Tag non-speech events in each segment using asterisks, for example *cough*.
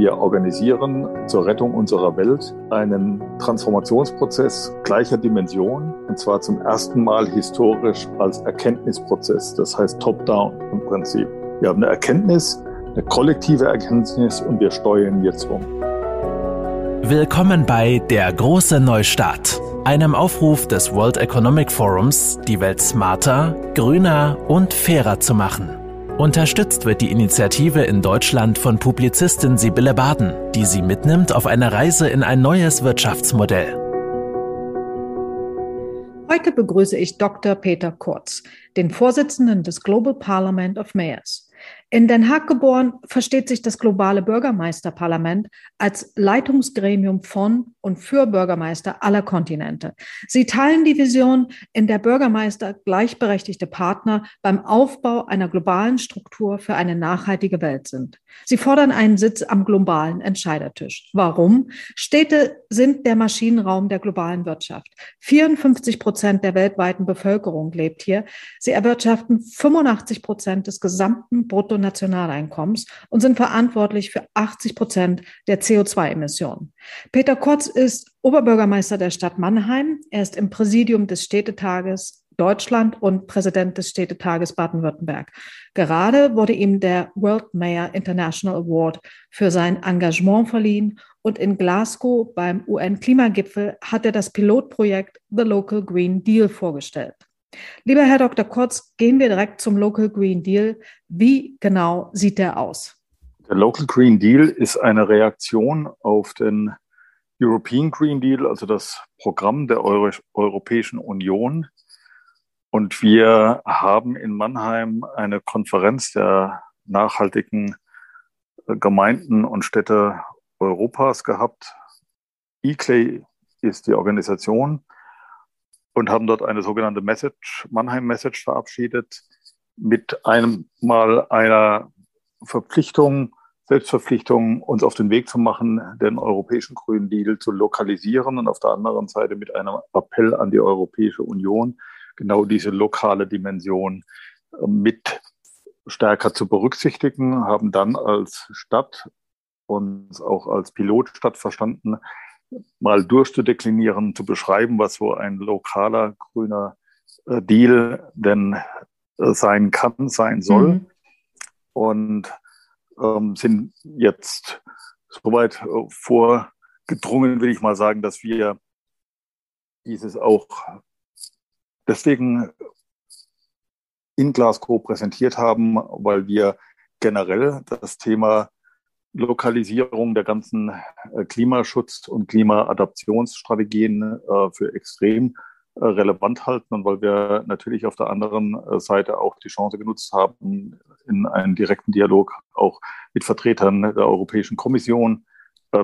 Wir organisieren zur Rettung unserer Welt einen Transformationsprozess gleicher Dimension, und zwar zum ersten Mal historisch als Erkenntnisprozess, das heißt Top-Down im Prinzip. Wir haben eine Erkenntnis, eine kollektive Erkenntnis und wir steuern jetzt um. Willkommen bei Der große Neustart, einem Aufruf des World Economic Forums, die Welt smarter, grüner und fairer zu machen. Unterstützt wird die Initiative in Deutschland von Publizistin Sibylle Baden, die sie mitnimmt auf eine Reise in ein neues Wirtschaftsmodell. Heute begrüße ich Dr. Peter Kurz, den Vorsitzenden des Global Parliament of Mayors. In Den Haag geboren, versteht sich das globale Bürgermeisterparlament als Leitungsgremium von und für Bürgermeister aller Kontinente. Sie teilen die Vision, in der Bürgermeister gleichberechtigte Partner beim Aufbau einer globalen Struktur für eine nachhaltige Welt sind. Sie fordern einen Sitz am globalen Entscheidertisch. Warum? Städte sind der Maschinenraum der globalen Wirtschaft. 54 Prozent der weltweiten Bevölkerung lebt hier. Sie erwirtschaften 85 Prozent des gesamten Bruttonationaleinkommens und sind verantwortlich für 80 Prozent der CO2-Emissionen. Peter Kotz ist Oberbürgermeister der Stadt Mannheim. Er ist im Präsidium des Städtetages Deutschland und Präsident des Städtetages Baden-Württemberg. Gerade wurde ihm der World Mayor International Award für sein Engagement verliehen und in Glasgow beim UN-Klimagipfel hat er das Pilotprojekt The Local Green Deal vorgestellt. Lieber Herr Dr. Kurz, gehen wir direkt zum Local Green Deal. Wie genau sieht der aus? Der Local Green Deal ist eine Reaktion auf den European Green Deal, also das Programm der Euro Europäischen Union. Und wir haben in Mannheim eine Konferenz der nachhaltigen Gemeinden und Städte Europas gehabt. eClay ist die Organisation und haben dort eine sogenannte Message, Mannheim Message verabschiedet mit einem mal einer Verpflichtung, Selbstverpflichtung, uns auf den Weg zu machen, den europäischen Grünen Deal zu lokalisieren und auf der anderen Seite mit einem Appell an die Europäische Union, genau diese lokale Dimension äh, mit stärker zu berücksichtigen, haben dann als Stadt uns auch als Pilotstadt verstanden, mal durchzudeklinieren, zu beschreiben, was so ein lokaler grüner äh, Deal denn äh, sein kann, sein soll. Mhm. Und ähm, sind jetzt soweit äh, vorgedrungen, will ich mal sagen, dass wir dieses auch deswegen in Glasgow präsentiert haben, weil wir generell das Thema Lokalisierung der ganzen äh, Klimaschutz- und Klimaadaptionsstrategien äh, für extrem relevant halten und weil wir natürlich auf der anderen Seite auch die Chance genutzt haben, in einen direkten Dialog auch mit Vertretern der Europäischen Kommission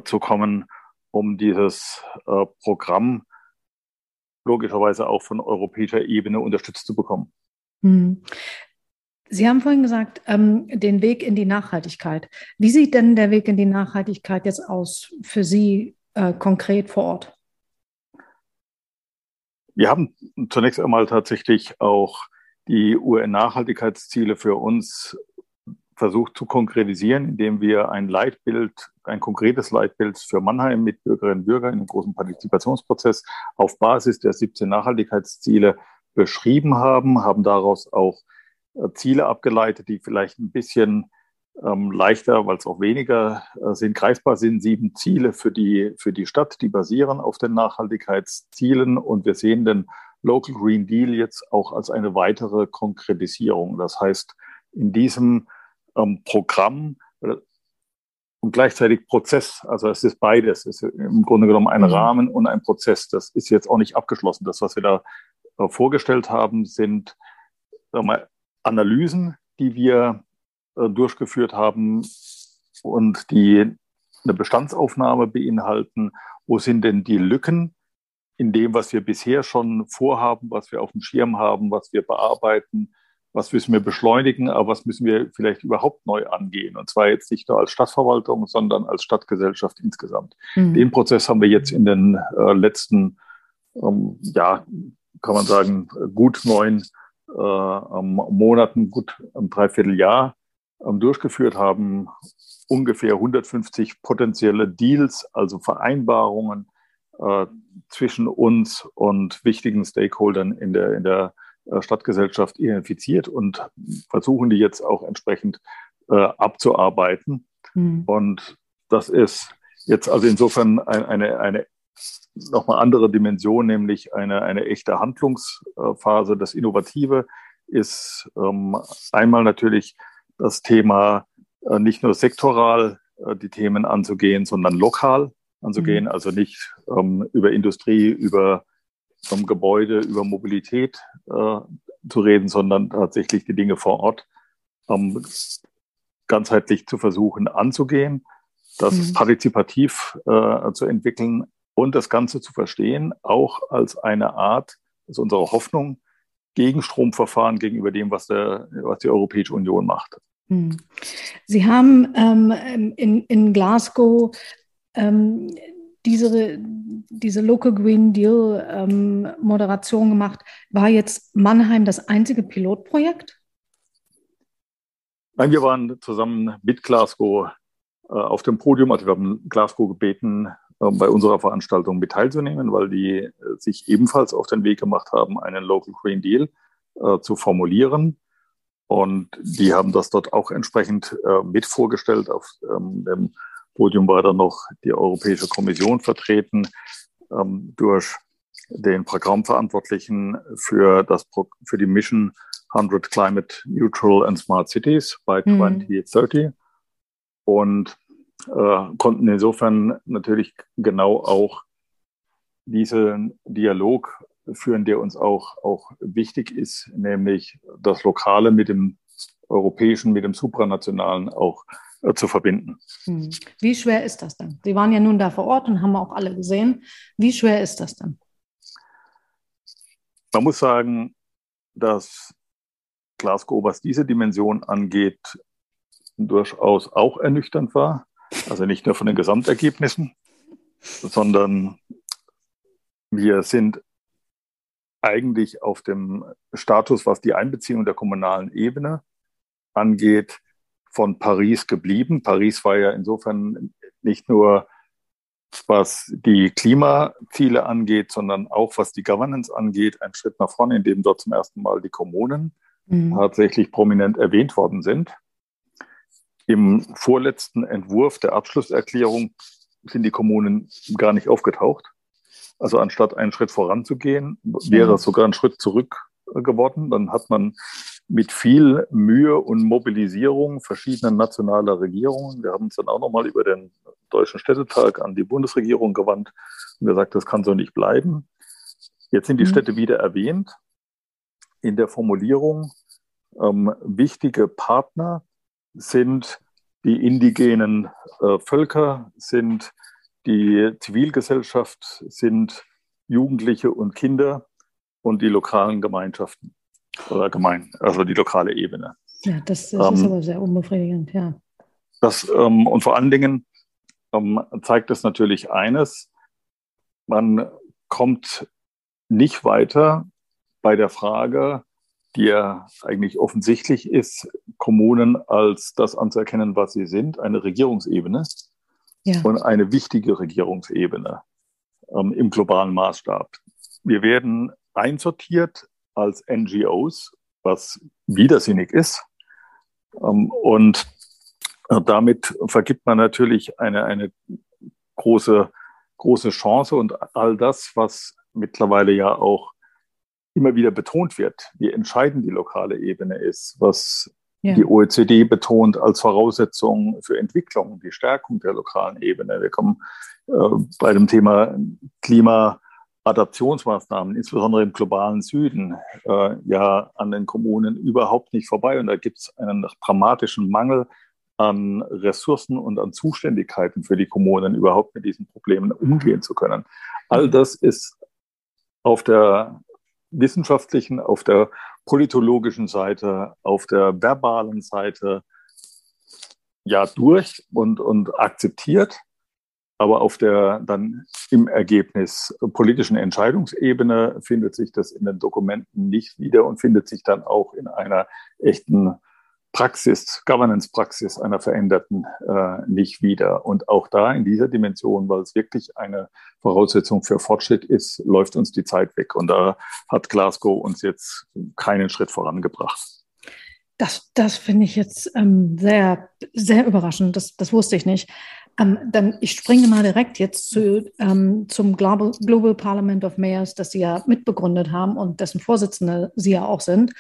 zu kommen, um dieses Programm logischerweise auch von europäischer Ebene unterstützt zu bekommen. Hm. Sie haben vorhin gesagt, ähm, den Weg in die Nachhaltigkeit. Wie sieht denn der Weg in die Nachhaltigkeit jetzt aus für Sie äh, konkret vor Ort? Wir haben zunächst einmal tatsächlich auch die UN-Nachhaltigkeitsziele für uns versucht zu konkretisieren, indem wir ein Leitbild, ein konkretes Leitbild für Mannheim mit Bürgerinnen und Bürgern in einem großen Partizipationsprozess auf Basis der 17 Nachhaltigkeitsziele beschrieben haben, haben daraus auch Ziele abgeleitet, die vielleicht ein bisschen ähm, leichter, weil es auch weniger äh, sind, greifbar sind. Sieben Ziele für die, für die Stadt, die basieren auf den Nachhaltigkeitszielen. Und wir sehen den Local Green Deal jetzt auch als eine weitere Konkretisierung. Das heißt, in diesem ähm, Programm äh, und gleichzeitig Prozess, also es ist beides, es ist im Grunde genommen ein mhm. Rahmen und ein Prozess. Das ist jetzt auch nicht abgeschlossen. Das, was wir da äh, vorgestellt haben, sind wir, Analysen, die wir äh, durchgeführt haben und die eine Bestandsaufnahme beinhalten. Wo sind denn die Lücken in dem, was wir bisher schon vorhaben, was wir auf dem Schirm haben, was wir bearbeiten, was müssen wir beschleunigen, aber was müssen wir vielleicht überhaupt neu angehen? Und zwar jetzt nicht nur als Stadtverwaltung, sondern als Stadtgesellschaft insgesamt. Mhm. Den Prozess haben wir jetzt in den äh, letzten, ähm, ja, kann man sagen, gut neun äh, Monaten, gut ein Dreivierteljahr ähm, durchgeführt haben ungefähr 150 potenzielle Deals, also Vereinbarungen äh, zwischen uns und wichtigen Stakeholdern in der, in der äh, Stadtgesellschaft identifiziert und versuchen die jetzt auch entsprechend äh, abzuarbeiten. Mhm. Und das ist jetzt also insofern eine, eine, eine nochmal andere Dimension, nämlich eine, eine echte Handlungsphase. Das Innovative ist ähm, einmal natürlich das Thema äh, nicht nur sektoral äh, die Themen anzugehen, sondern lokal anzugehen, mhm. also nicht ähm, über Industrie, über ähm, Gebäude, über Mobilität äh, zu reden, sondern tatsächlich die Dinge vor Ort ähm, ganzheitlich zu versuchen anzugehen, das mhm. partizipativ äh, zu entwickeln und das Ganze zu verstehen, auch als eine Art, das ist unsere Hoffnung, Gegenstromverfahren gegenüber dem, was, der, was die Europäische Union macht. Mhm. Sie haben ähm, in, in Glasgow ähm, diese, diese Local Green Deal ähm, Moderation gemacht. War jetzt Mannheim das einzige Pilotprojekt? Nein, wir waren zusammen mit Glasgow äh, auf dem Podium. Also wir haben Glasgow gebeten, bei unserer Veranstaltung mit teilzunehmen, weil die äh, sich ebenfalls auf den Weg gemacht haben, einen Local Green Deal äh, zu formulieren. Und die haben das dort auch entsprechend äh, mit vorgestellt auf ähm, dem Podium war dann noch die Europäische Kommission vertreten ähm, durch den Programmverantwortlichen für, das, für die Mission 100 Climate Neutral and Smart Cities by mhm. 2030 und äh, konnten insofern natürlich genau auch diesen Dialog führen, der uns auch, auch wichtig ist, nämlich das Lokale mit dem Europäischen, mit dem Supranationalen auch äh, zu verbinden. Hm. Wie schwer ist das denn? Sie waren ja nun da vor Ort und haben auch alle gesehen. Wie schwer ist das denn? Man muss sagen, dass Glasgow, was diese Dimension angeht, durchaus auch ernüchternd war. Also nicht nur von den Gesamtergebnissen, sondern wir sind eigentlich auf dem Status, was die Einbeziehung der kommunalen Ebene angeht, von Paris geblieben. Paris war ja insofern nicht nur was die Klimaziele angeht, sondern auch was die Governance angeht, ein Schritt nach vorne, in dem dort zum ersten Mal die Kommunen mhm. tatsächlich prominent erwähnt worden sind. Im vorletzten Entwurf der Abschlusserklärung sind die Kommunen gar nicht aufgetaucht. Also anstatt einen Schritt voranzugehen, wäre es sogar ein Schritt zurück geworden. Dann hat man mit viel Mühe und Mobilisierung verschiedener nationaler Regierungen. Wir haben uns dann auch nochmal über den Deutschen Städtetag an die Bundesregierung gewandt und gesagt, das kann so nicht bleiben. Jetzt sind die mhm. Städte wieder erwähnt in der Formulierung. Ähm, wichtige Partner sind die indigenen äh, Völker, sind die Zivilgesellschaft, sind Jugendliche und Kinder und die lokalen Gemeinschaften oder gemein, also die lokale Ebene. Ja, das, das ähm, ist aber sehr unbefriedigend, ja. Das, ähm, und vor allen Dingen ähm, zeigt es natürlich eines, man kommt nicht weiter bei der Frage, die ja eigentlich offensichtlich ist, Kommunen als das anzuerkennen, was sie sind, eine Regierungsebene ja. und eine wichtige Regierungsebene ähm, im globalen Maßstab. Wir werden einsortiert als NGOs, was widersinnig ist. Ähm, und äh, damit vergibt man natürlich eine, eine große, große Chance und all das, was mittlerweile ja auch immer wieder betont wird, wie entscheidend die lokale Ebene ist, was die OECD betont als Voraussetzung für Entwicklung, die Stärkung der lokalen Ebene. Wir kommen äh, bei dem Thema Klima Adaptionsmaßnahmen, insbesondere im globalen Süden, äh, ja an den Kommunen überhaupt nicht vorbei. Und da gibt es einen dramatischen Mangel an Ressourcen und an Zuständigkeiten für die Kommunen, überhaupt mit diesen Problemen umgehen zu können. All das ist auf der wissenschaftlichen, auf der politologischen Seite, auf der verbalen Seite ja durch und, und akzeptiert aber auf der dann im Ergebnis politischen Entscheidungsebene findet sich das in den Dokumenten nicht wieder und findet sich dann auch in einer echten Praxis, Governance-Praxis einer veränderten äh, nicht wieder. Und auch da in dieser Dimension, weil es wirklich eine Voraussetzung für Fortschritt ist, läuft uns die Zeit weg. Und da hat Glasgow uns jetzt keinen Schritt vorangebracht. Das, das finde ich jetzt ähm, sehr, sehr überraschend. Das, das wusste ich nicht. Ähm, dann ich springe mal direkt jetzt zu, ähm, zum Global, Global Parliament of Mayors, das Sie ja mitbegründet haben und dessen Vorsitzende Sie ja auch sind.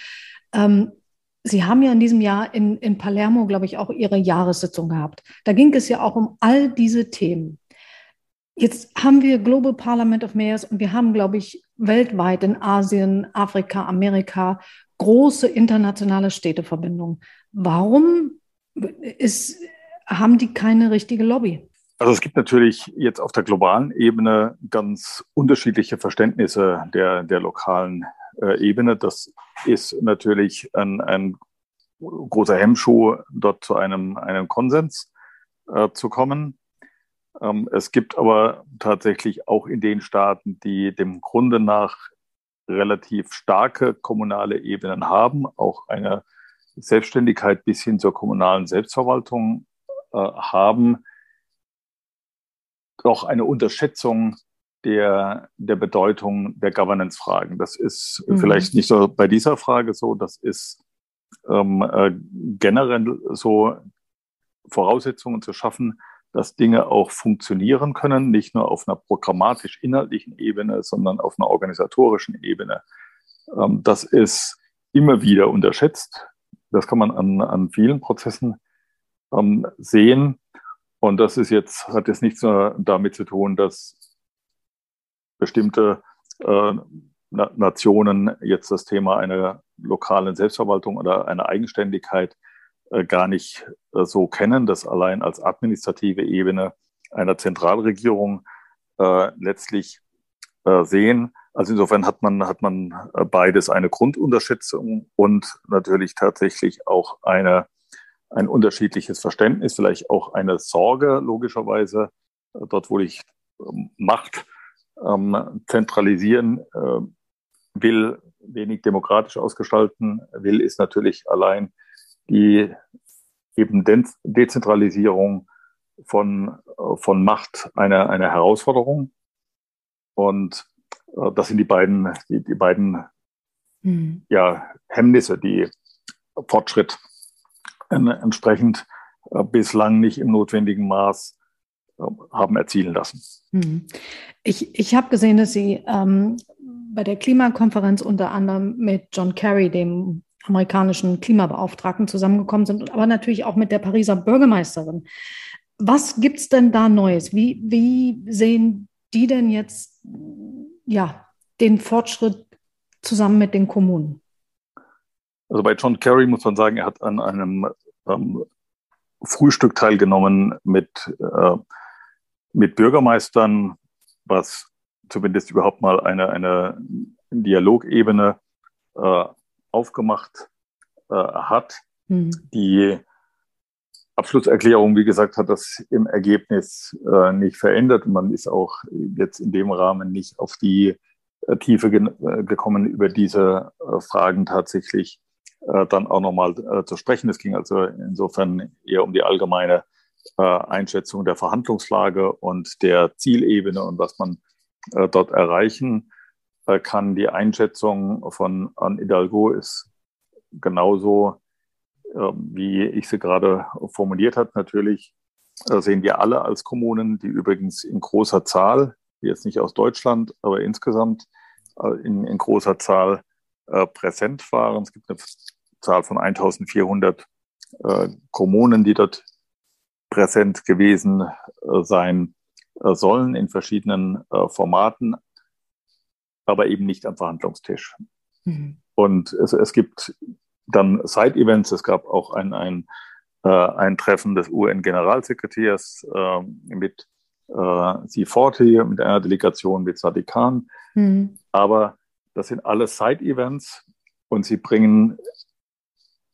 Sie haben ja in diesem Jahr in, in Palermo, glaube ich, auch Ihre Jahressitzung gehabt. Da ging es ja auch um all diese Themen. Jetzt haben wir Global Parliament of Mayors und wir haben, glaube ich, weltweit in Asien, Afrika, Amerika große internationale Städteverbindungen. Warum ist, haben die keine richtige Lobby? Also es gibt natürlich jetzt auf der globalen Ebene ganz unterschiedliche Verständnisse der, der lokalen äh, Ebene. Das ist natürlich ein, ein großer Hemmschuh, dort zu einem, einem Konsens äh, zu kommen. Ähm, es gibt aber tatsächlich auch in den Staaten, die dem Grunde nach relativ starke kommunale Ebenen haben, auch eine Selbstständigkeit bis hin zur kommunalen Selbstverwaltung äh, haben, doch eine Unterschätzung der, der Bedeutung der Governance-Fragen. Das ist mhm. vielleicht nicht so bei dieser Frage so, das ist ähm, äh, generell so Voraussetzungen zu schaffen, dass Dinge auch funktionieren können, nicht nur auf einer programmatisch-inhaltlichen Ebene, sondern auf einer organisatorischen Ebene. Ähm, das ist immer wieder unterschätzt. Das kann man an, an vielen Prozessen ähm, sehen. Und das ist jetzt, hat jetzt nichts damit zu tun, dass bestimmte äh, Nationen jetzt das Thema einer lokalen Selbstverwaltung oder einer Eigenständigkeit äh, gar nicht äh, so kennen, das allein als administrative Ebene einer Zentralregierung äh, letztlich äh, sehen. Also insofern hat man, hat man äh, beides eine Grundunterschätzung und natürlich tatsächlich auch eine, ein unterschiedliches Verständnis, vielleicht auch eine Sorge logischerweise, äh, dort wo ich ähm, Macht ähm, zentralisieren äh, will, wenig demokratisch ausgestalten will, ist natürlich allein die eben De Dezentralisierung von, von Macht eine, eine Herausforderung. Und äh, das sind die beiden, die, die beiden mhm. ja, Hemmnisse, die Fortschritt äh, entsprechend äh, bislang nicht im notwendigen Maß äh, haben erzielen lassen. Mhm. Ich, ich habe gesehen, dass Sie ähm, bei der Klimakonferenz unter anderem mit John Kerry, dem amerikanischen Klimabeauftragten, zusammengekommen sind, aber natürlich auch mit der Pariser Bürgermeisterin. Was gibt es denn da Neues? Wie, wie sehen die denn jetzt ja, den Fortschritt zusammen mit den Kommunen? Also bei John Kerry muss man sagen, er hat an einem ähm, Frühstück teilgenommen mit, äh, mit Bürgermeistern, was zumindest überhaupt mal eine, eine Dialogebene äh, aufgemacht äh, hat. Mhm. Die Abschlusserklärung, wie gesagt, hat das im Ergebnis äh, nicht verändert. Man ist auch jetzt in dem Rahmen nicht auf die äh, Tiefe äh, gekommen, über diese äh, Fragen tatsächlich dann auch nochmal zu sprechen. Es ging also insofern eher um die allgemeine Einschätzung der Verhandlungslage und der Zielebene und was man dort erreichen kann. Die Einschätzung von Anne Hidalgo ist genauso ähm, wie ich sie gerade formuliert habe, natürlich äh, sehen wir alle als Kommunen, die übrigens in großer Zahl, jetzt nicht aus Deutschland, aber insgesamt äh, in, in großer Zahl äh, präsent waren. Es gibt eine Zahl von 1400 Kommunen, die dort präsent gewesen sein sollen in verschiedenen Formaten, aber eben nicht am Verhandlungstisch. Mhm. Und es, es gibt dann Side-Events. Es gab auch ein, ein, äh, ein Treffen des UN-Generalsekretärs äh, mit äh, C40, mit einer Delegation mit Sadiq Khan. Mhm. Aber das sind alles Side-Events und sie bringen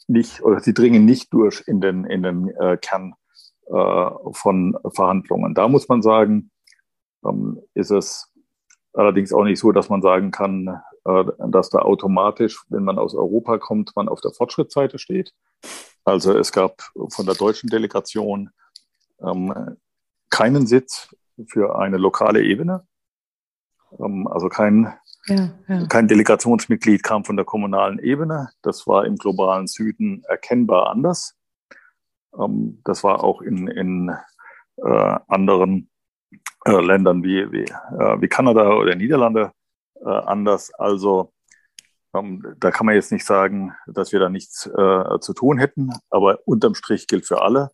nicht oder sie dringen nicht durch in den, in den äh, Kern äh, von Verhandlungen. Da muss man sagen, ähm, ist es allerdings auch nicht so, dass man sagen kann, äh, dass da automatisch, wenn man aus Europa kommt, man auf der Fortschrittsseite steht. Also es gab von der deutschen Delegation ähm, keinen Sitz für eine lokale Ebene. Ähm, also kein, ja, ja. kein Delegationsmitglied kam von der kommunalen Ebene. Das war im globalen Süden erkennbar anders. Ähm, das war auch in, in äh, anderen äh, Ländern wie, wie, äh, wie Kanada oder Niederlande äh, anders. Also ähm, da kann man jetzt nicht sagen, dass wir da nichts äh, zu tun hätten, aber unterm Strich gilt für alle.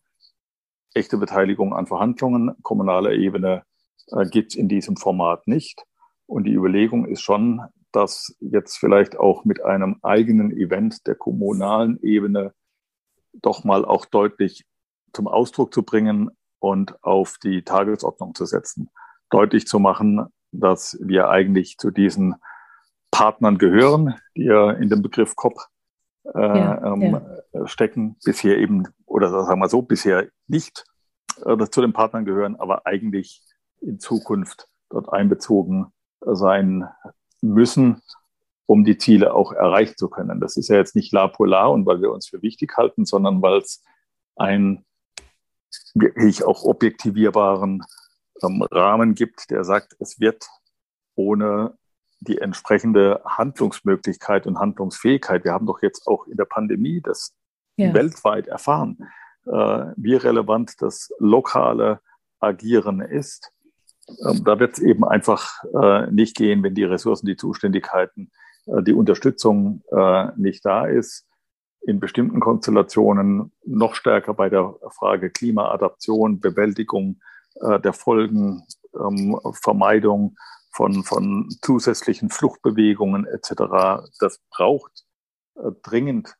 Echte Beteiligung an Verhandlungen kommunaler Ebene äh, gibt es in diesem Format nicht. Und die Überlegung ist schon, dass jetzt vielleicht auch mit einem eigenen Event der kommunalen Ebene doch mal auch deutlich zum Ausdruck zu bringen und auf die Tagesordnung zu setzen. Deutlich zu machen, dass wir eigentlich zu diesen Partnern gehören, die ja in dem Begriff COP äh, ja, ähm, ja. stecken, bisher eben, oder sagen wir so, bisher nicht äh, zu den Partnern gehören, aber eigentlich in Zukunft dort einbezogen sein müssen, um die Ziele auch erreichen zu können. Das ist ja jetzt nicht la polar und weil wir uns für wichtig halten, sondern weil es ein wirklich auch objektivierbaren ähm, Rahmen gibt, der sagt, es wird ohne die entsprechende Handlungsmöglichkeit und Handlungsfähigkeit. Wir haben doch jetzt auch in der Pandemie das ja. weltweit erfahren, äh, wie relevant das lokale Agieren ist. Ähm, da wird es eben einfach äh, nicht gehen, wenn die Ressourcen, die Zuständigkeiten, die Unterstützung äh, nicht da ist. In bestimmten Konstellationen noch stärker bei der Frage Klimaadaption, Bewältigung äh, der Folgen, ähm, Vermeidung von, von zusätzlichen Fluchtbewegungen etc. Das braucht äh, dringend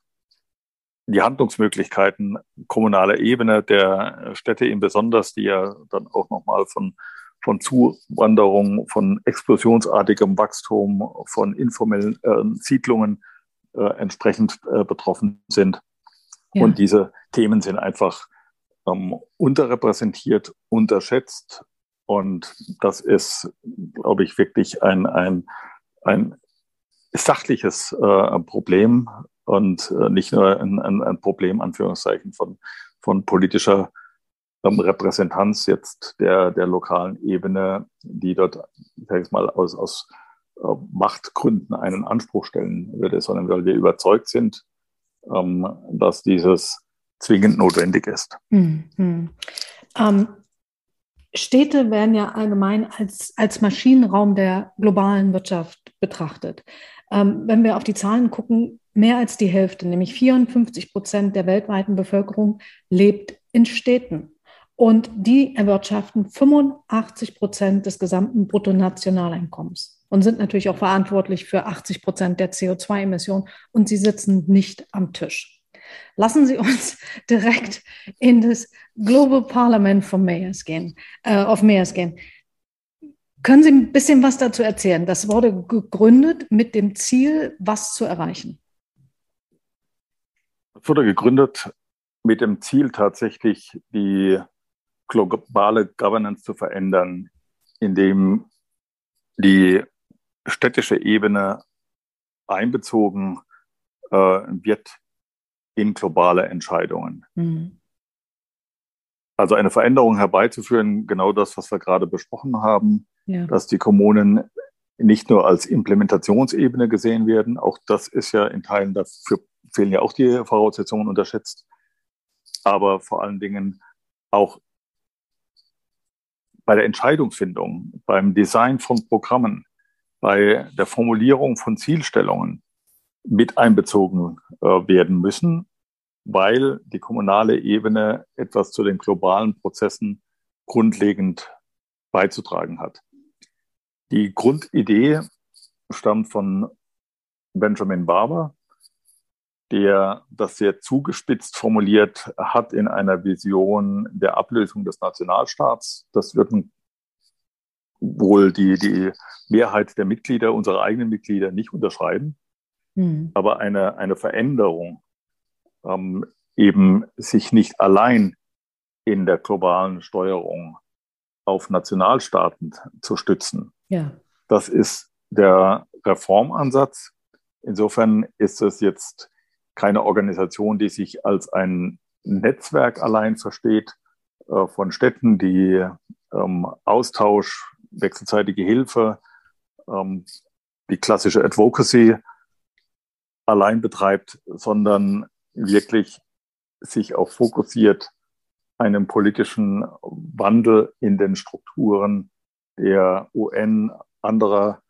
die Handlungsmöglichkeiten kommunaler Ebene, der Städte im Besonders, die ja dann auch nochmal von, von Zuwanderung, von explosionsartigem Wachstum, von informellen äh, Siedlungen äh, entsprechend äh, betroffen sind. Ja. Und diese Themen sind einfach ähm, unterrepräsentiert, unterschätzt und das ist, glaube ich, wirklich ein, ein, ein sachliches äh, Problem und äh, nicht nur ein, ein, ein, Problem, Anführungszeichen, von, von politischer Repräsentanz jetzt der, der lokalen Ebene, die dort, ich mal, aus, aus äh, Machtgründen einen Anspruch stellen würde, sondern weil wir überzeugt sind, ähm, dass dieses zwingend notwendig ist. Mhm. Ähm, Städte werden ja allgemein als, als Maschinenraum der globalen Wirtschaft betrachtet. Ähm, wenn wir auf die Zahlen gucken, mehr als die Hälfte, nämlich 54 Prozent der weltweiten Bevölkerung lebt in Städten. Und die erwirtschaften 85 Prozent des gesamten Bruttonationaleinkommens und sind natürlich auch verantwortlich für 80 Prozent der CO2-Emissionen. Und sie sitzen nicht am Tisch. Lassen Sie uns *laughs* direkt in das Global Parliament von Mayors gehen, äh, of Mayors gehen. Können Sie ein bisschen was dazu erzählen? Das wurde gegründet mit dem Ziel, was zu erreichen. Es wurde gegründet mit dem Ziel, tatsächlich die globale Governance zu verändern, indem die städtische Ebene einbezogen äh, wird in globale Entscheidungen. Mhm. Also eine Veränderung herbeizuführen, genau das, was wir gerade besprochen haben, ja. dass die Kommunen nicht nur als Implementationsebene gesehen werden, auch das ist ja in Teilen, dafür fehlen ja auch die Voraussetzungen unterschätzt, aber vor allen Dingen auch bei der Entscheidungsfindung, beim Design von Programmen, bei der Formulierung von Zielstellungen mit einbezogen äh, werden müssen weil die kommunale Ebene etwas zu den globalen Prozessen grundlegend beizutragen hat. Die Grundidee stammt von Benjamin Barber, der das sehr zugespitzt formuliert hat in einer Vision der Ablösung des Nationalstaats. Das würden wohl die, die Mehrheit der Mitglieder, unserer eigenen Mitglieder, nicht unterschreiben. Mhm. Aber eine, eine Veränderung ähm, eben sich nicht allein in der globalen Steuerung auf Nationalstaaten zu stützen. Ja. Das ist der Reformansatz. Insofern ist es jetzt keine Organisation, die sich als ein Netzwerk allein versteht äh, von Städten, die ähm, Austausch, wechselseitige Hilfe, ähm, die klassische Advocacy allein betreibt, sondern wirklich sich auch fokussiert, einen politischen Wandel in den Strukturen der UN, anderer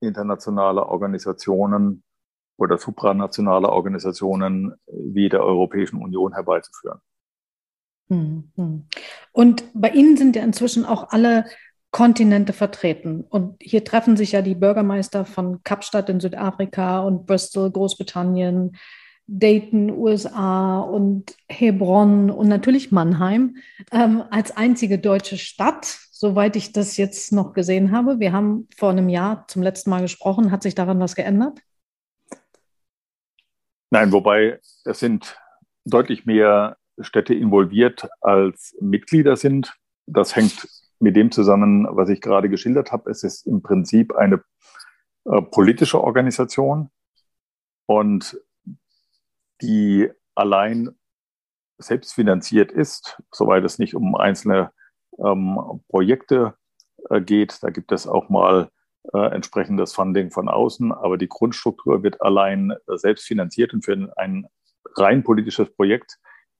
internationaler Organisationen oder supranationaler Organisationen wie der Europäischen Union herbeizuführen. Hm, hm. Und bei Ihnen sind ja inzwischen auch alle Kontinente vertreten. Und hier treffen sich ja die Bürgermeister von Kapstadt in Südafrika und Bristol, Großbritannien, Dayton, USA und Hebron und natürlich Mannheim ähm, als einzige deutsche Stadt, soweit ich das jetzt noch gesehen habe. Wir haben vor einem Jahr zum letzten Mal gesprochen. Hat sich daran was geändert? Nein, wobei es sind deutlich mehr Städte involviert als Mitglieder sind. Das hängt mit dem zusammen, was ich gerade geschildert habe. Es ist im Prinzip eine äh, politische Organisation und die allein selbstfinanziert ist, soweit es nicht um einzelne ähm, Projekte äh, geht. Da gibt es auch mal äh, entsprechendes Funding von außen, aber die Grundstruktur wird allein äh, selbst finanziert und für ein rein politisches Projekt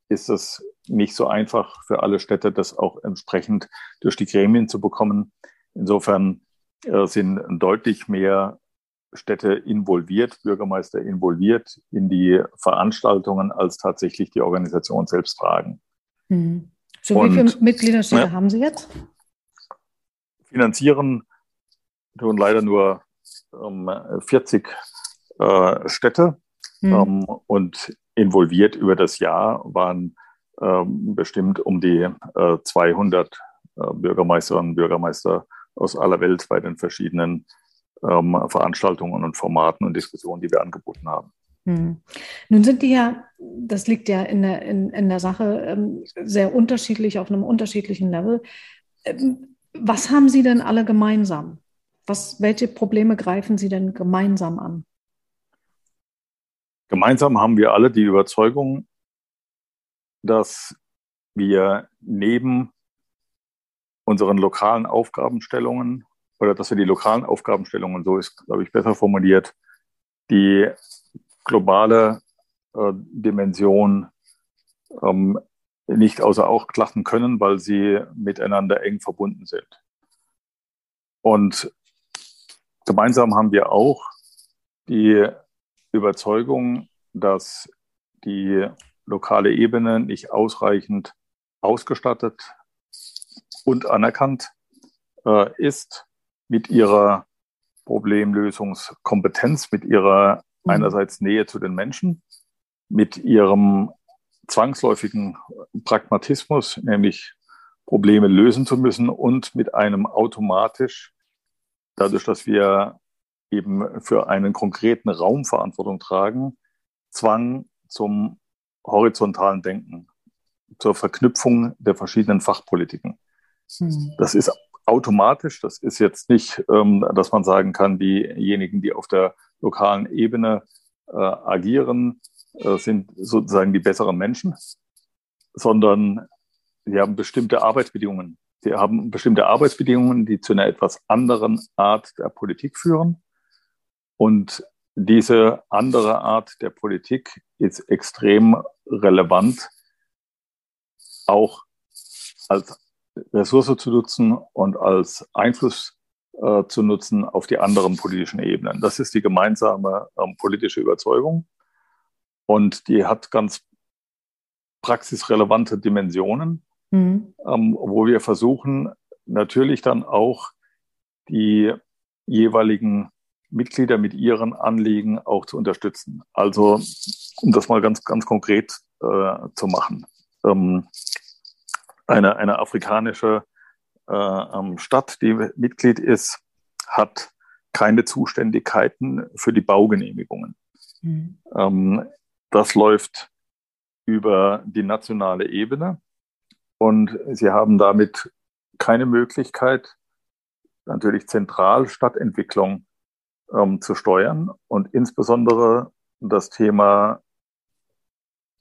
ist es nicht so einfach für alle Städte, das auch entsprechend durch die Gremien zu bekommen. Insofern äh, sind deutlich mehr Städte involviert, Bürgermeister involviert in die Veranstaltungen, als tatsächlich die Organisation selbst tragen. Hm. So, Und, wie viele Mitgliederstädte ja, haben Sie jetzt? Finanzieren tun leider nur ähm, 40 äh, Städte. Hm. Ähm, und involviert über das Jahr waren ähm, bestimmt um die äh, 200 äh, Bürgermeisterinnen und Bürgermeister aus aller Welt bei den verschiedenen ähm, Veranstaltungen und Formaten und Diskussionen, die wir angeboten haben. Hm. Nun sind die ja, das liegt ja in der, in, in der Sache, ähm, sehr unterschiedlich, auf einem unterschiedlichen Level. Ähm, was haben Sie denn alle gemeinsam? Was, welche Probleme greifen Sie denn gemeinsam an? Gemeinsam haben wir alle die Überzeugung, dass wir neben unseren lokalen Aufgabenstellungen oder dass wir die lokalen Aufgabenstellungen, so ist, glaube ich, besser formuliert, die globale äh, Dimension ähm, nicht außer Acht lassen können, weil sie miteinander eng verbunden sind. Und gemeinsam haben wir auch die Überzeugung, dass die lokale Ebene nicht ausreichend ausgestattet und anerkannt äh, ist mit ihrer Problemlösungskompetenz, mit ihrer mhm. einerseits Nähe zu den Menschen, mit ihrem zwangsläufigen Pragmatismus, nämlich Probleme lösen zu müssen und mit einem automatisch, dadurch, dass wir eben für einen konkreten Raum Verantwortung tragen, Zwang zum horizontalen Denken, zur Verknüpfung der verschiedenen Fachpolitiken. Hm. Das ist automatisch, das ist jetzt nicht, ähm, dass man sagen kann, diejenigen, die auf der lokalen Ebene äh, agieren, äh, sind sozusagen die besseren Menschen, sondern sie haben bestimmte Arbeitsbedingungen. Sie haben bestimmte Arbeitsbedingungen, die zu einer etwas anderen Art der Politik führen. Und diese andere Art der Politik ist extrem relevant, auch als Ressource zu nutzen und als Einfluss äh, zu nutzen auf die anderen politischen Ebenen. Das ist die gemeinsame ähm, politische Überzeugung und die hat ganz praxisrelevante Dimensionen, mhm. ähm, wo wir versuchen natürlich dann auch die jeweiligen Mitglieder mit ihren Anliegen auch zu unterstützen. Also, um das mal ganz, ganz konkret äh, zu machen. Ähm, eine, eine afrikanische äh, ähm, Stadt, die Mitglied ist, hat keine Zuständigkeiten für die Baugenehmigungen. Mhm. Ähm, das läuft über die nationale Ebene und sie haben damit keine Möglichkeit, natürlich zentral Stadtentwicklung ähm, zu steuern und insbesondere das Thema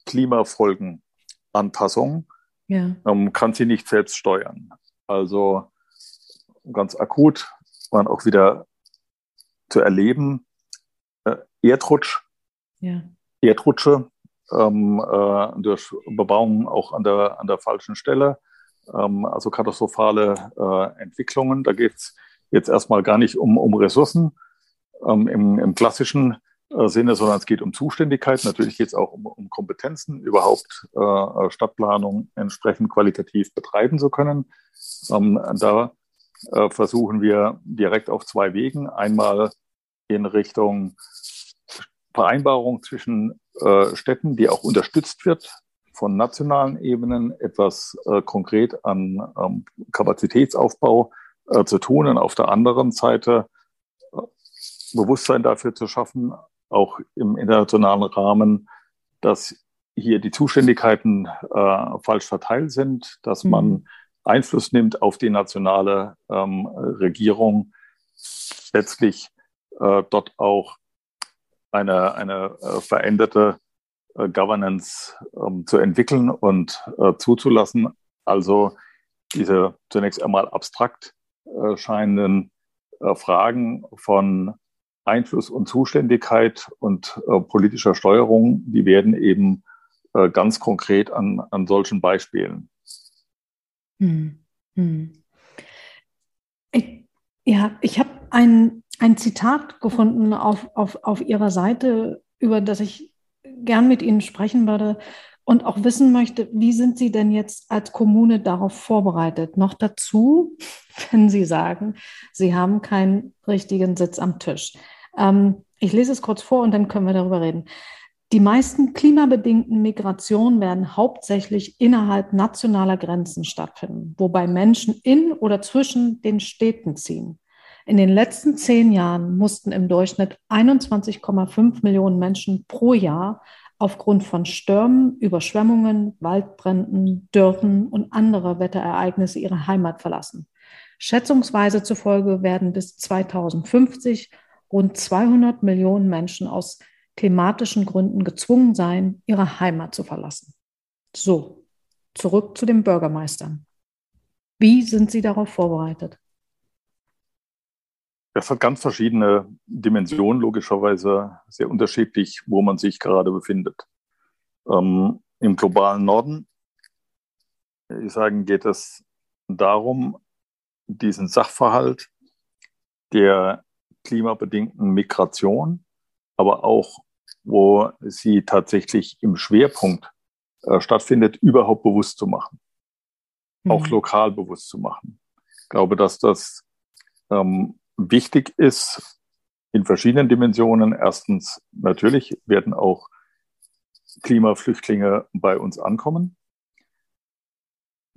Klimafolgenanpassung ja. ähm, kann sie nicht selbst steuern. Also ganz akut waren auch wieder zu erleben, äh, Erdrutsch, ja. Erdrutsche ähm, äh, durch Bebauung auch an der, an der falschen Stelle, ähm, also katastrophale äh, Entwicklungen. Da geht es jetzt erstmal gar nicht um, um Ressourcen ähm, im, im klassischen äh, Sinne, sondern es geht um Zuständigkeit. Natürlich geht es auch um, um Kompetenzen, überhaupt äh, Stadtplanung entsprechend qualitativ betreiben zu können. Ähm, da äh, versuchen wir direkt auf zwei Wegen. Einmal in Richtung Vereinbarung zwischen äh, Städten, die auch unterstützt wird von nationalen Ebenen, etwas äh, konkret an ähm, Kapazitätsaufbau äh, zu tun und auf der anderen Seite äh, Bewusstsein dafür zu schaffen, auch im internationalen Rahmen, dass hier die Zuständigkeiten äh, falsch verteilt sind, dass mhm. man Einfluss nimmt auf die nationale ähm, Regierung, letztlich äh, dort auch eine, eine äh, veränderte äh, Governance ähm, zu entwickeln und äh, zuzulassen. Also diese zunächst einmal abstrakt äh, scheinenden äh, Fragen von Einfluss und Zuständigkeit und äh, politischer Steuerung, die werden eben ganz konkret an, an solchen Beispielen. Hm. Hm. Ich, ja, ich habe ein, ein Zitat gefunden auf, auf, auf Ihrer Seite, über das ich gern mit Ihnen sprechen würde und auch wissen möchte, wie sind Sie denn jetzt als Kommune darauf vorbereitet? Noch dazu, *laughs* wenn Sie sagen, Sie haben keinen richtigen Sitz am Tisch. Ähm, ich lese es kurz vor und dann können wir darüber reden. Die meisten klimabedingten Migrationen werden hauptsächlich innerhalb nationaler Grenzen stattfinden, wobei Menschen in oder zwischen den Städten ziehen. In den letzten zehn Jahren mussten im Durchschnitt 21,5 Millionen Menschen pro Jahr aufgrund von Stürmen, Überschwemmungen, Waldbränden, Dürren und anderer Wetterereignisse ihre Heimat verlassen. Schätzungsweise zufolge werden bis 2050 rund 200 Millionen Menschen aus klimatischen Gründen gezwungen sein, ihre Heimat zu verlassen. So, zurück zu den Bürgermeistern. Wie sind Sie darauf vorbereitet? Das hat ganz verschiedene Dimensionen, logischerweise sehr unterschiedlich, wo man sich gerade befindet. Ähm, Im globalen Norden, ich sagen, geht es darum, diesen Sachverhalt der klimabedingten Migration, aber auch, wo sie tatsächlich im Schwerpunkt äh, stattfindet, überhaupt bewusst zu machen. Mhm. Auch lokal bewusst zu machen. Ich glaube, dass das ähm, wichtig ist in verschiedenen Dimensionen. Erstens, natürlich werden auch Klimaflüchtlinge bei uns ankommen.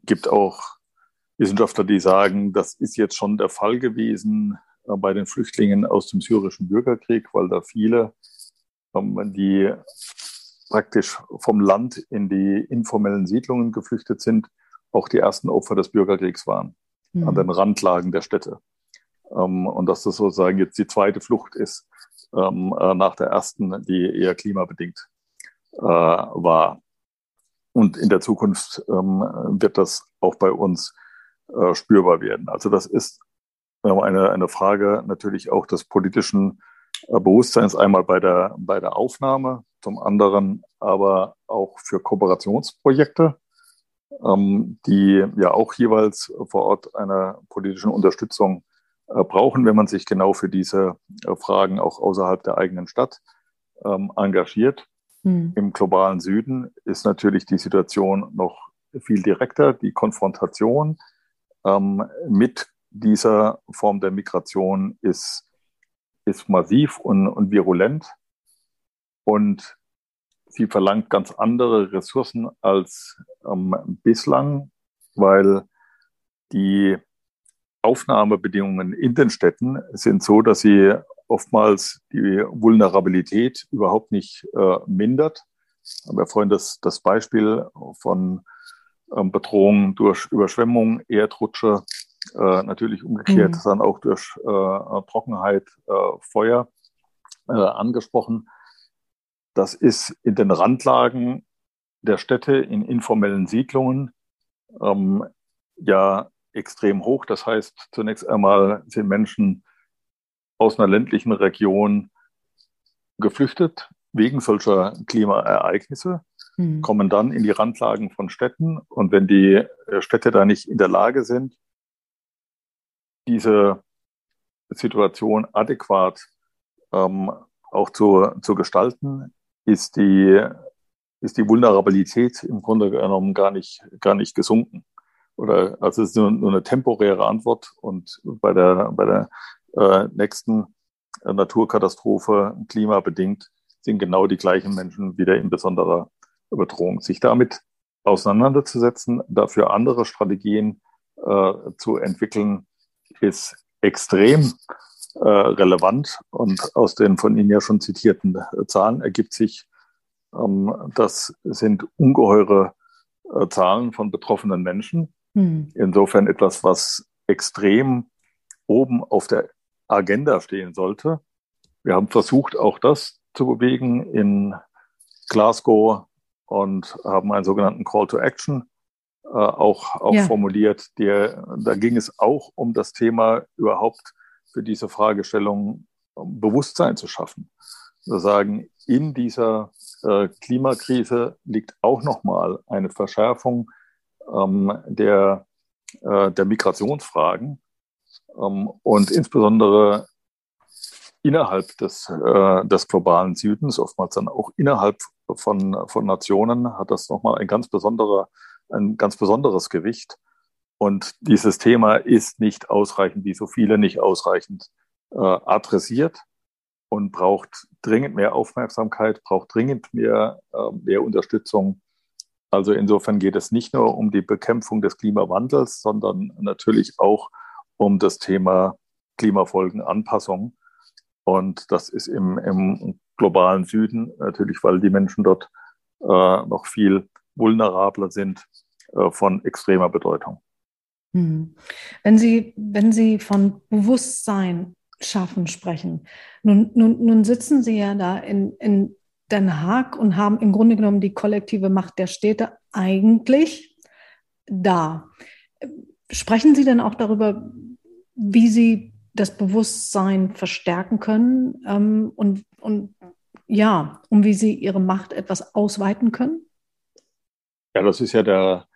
Gibt auch Wissenschaftler, die sagen, das ist jetzt schon der Fall gewesen äh, bei den Flüchtlingen aus dem syrischen Bürgerkrieg, weil da viele, ähm, die praktisch vom Land in die informellen Siedlungen geflüchtet sind, auch die ersten Opfer des Bürgerkriegs waren, mhm. an den Randlagen der Städte. Ähm, und dass das sozusagen jetzt die zweite Flucht ist ähm, äh, nach der ersten, die eher klimabedingt äh, war. Und in der Zukunft ähm, wird das auch bei uns äh, spürbar werden. Also das ist eine, eine Frage natürlich auch des politischen Bewusstseins, einmal bei der, bei der Aufnahme, zum anderen aber auch für Kooperationsprojekte, die ja auch jeweils vor Ort einer politischen Unterstützung brauchen, wenn man sich genau für diese äh, Fragen auch außerhalb der eigenen Stadt ähm, engagiert. Mhm. Im globalen Süden ist natürlich die Situation noch viel direkter. Die Konfrontation ähm, mit dieser Form der Migration ist, ist massiv und, und virulent und sie verlangt ganz andere Ressourcen als ähm, bislang, weil die Aufnahmebedingungen in den Städten sind so, dass sie oftmals die Vulnerabilität überhaupt nicht äh, mindert. Haben wir vorhin das, das Beispiel von ähm, Bedrohungen durch Überschwemmung, Erdrutsche, äh, natürlich umgekehrt mhm. dann auch durch äh, Trockenheit, äh, Feuer äh, angesprochen. Das ist in den Randlagen der Städte in informellen Siedlungen ähm, ja extrem hoch. Das heißt, zunächst einmal sind Menschen aus einer ländlichen Region geflüchtet wegen solcher Klimaereignisse, mhm. kommen dann in die Randlagen von Städten. Und wenn die äh, Städte da nicht in der Lage sind, diese Situation adäquat ähm, auch zu, zu gestalten, ist die, ist die Vulnerabilität im Grunde genommen gar nicht, gar nicht gesunken. Oder also es ist nur, nur eine temporäre Antwort und bei der, bei der äh, nächsten Naturkatastrophe klimabedingt sind genau die gleichen Menschen wieder in besonderer Bedrohung. Sich damit auseinanderzusetzen, dafür andere Strategien äh, zu entwickeln, ist extrem äh, relevant. Und aus den von Ihnen ja schon zitierten äh, Zahlen ergibt sich, ähm, das sind ungeheure äh, Zahlen von betroffenen Menschen. Hm. Insofern etwas, was extrem oben auf der Agenda stehen sollte. Wir haben versucht, auch das zu bewegen in Glasgow und haben einen sogenannten Call to Action äh, auch, auch ja. formuliert. Der, da ging es auch um das Thema überhaupt für diese Fragestellung Bewusstsein zu schaffen. Wir sagen, in dieser äh, Klimakrise liegt auch nochmal eine Verschärfung ähm, der, äh, der Migrationsfragen ähm, und insbesondere innerhalb des, äh, des globalen Südens, oftmals dann auch innerhalb von, von Nationen, hat das nochmal ein ganz besonderer, ein ganz besonderes Gewicht. Und dieses Thema ist nicht ausreichend, wie so viele nicht ausreichend äh, adressiert und braucht dringend mehr Aufmerksamkeit, braucht dringend mehr, äh, mehr Unterstützung. Also insofern geht es nicht nur um die Bekämpfung des Klimawandels, sondern natürlich auch um das Thema Klimafolgenanpassung. Und das ist im, im globalen Süden natürlich, weil die Menschen dort äh, noch viel vulnerabler sind, äh, von extremer Bedeutung. Hm. Wenn Sie, wenn Sie von Bewusstsein schaffen sprechen, nun, nun, nun sitzen Sie ja da in, in Den Haag und haben im Grunde genommen die kollektive Macht der Städte eigentlich da. Sprechen Sie denn auch darüber, wie Sie das Bewusstsein verstärken können ähm, und, und ja, um wie sie ihre Macht etwas ausweiten können? Ja, das ist ja der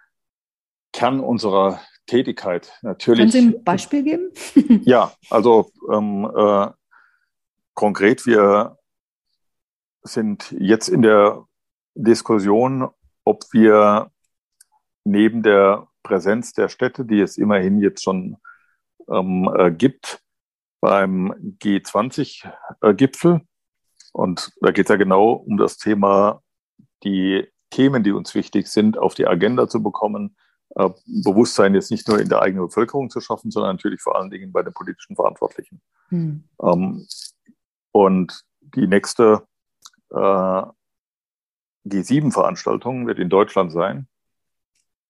Kern unserer Tätigkeit. Natürlich. Können Sie ein Beispiel geben? ja, also ähm, äh, konkret, wir sind jetzt in der Diskussion, ob wir neben der Präsenz der Städte, die es immerhin jetzt schon ähm, äh, gibt, beim G20-Gipfel. Und da geht es ja genau um das Thema, die Themen, die uns wichtig sind, auf die Agenda zu bekommen, äh, Bewusstsein jetzt nicht nur in der eigenen Bevölkerung zu schaffen, sondern natürlich vor allen Dingen bei den politischen Verantwortlichen. Hm. Ähm, und die nächste G7-Veranstaltung wird in Deutschland sein.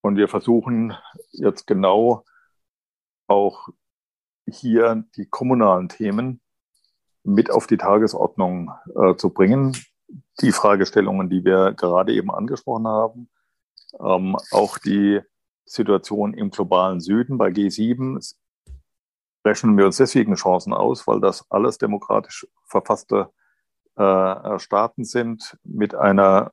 Und wir versuchen jetzt genau auch hier die kommunalen Themen mit auf die Tagesordnung äh, zu bringen. Die Fragestellungen, die wir gerade eben angesprochen haben, ähm, auch die Situation im globalen Süden bei G7 rechnen wir uns deswegen Chancen aus, weil das alles demokratisch verfasste äh, Staaten sind mit einer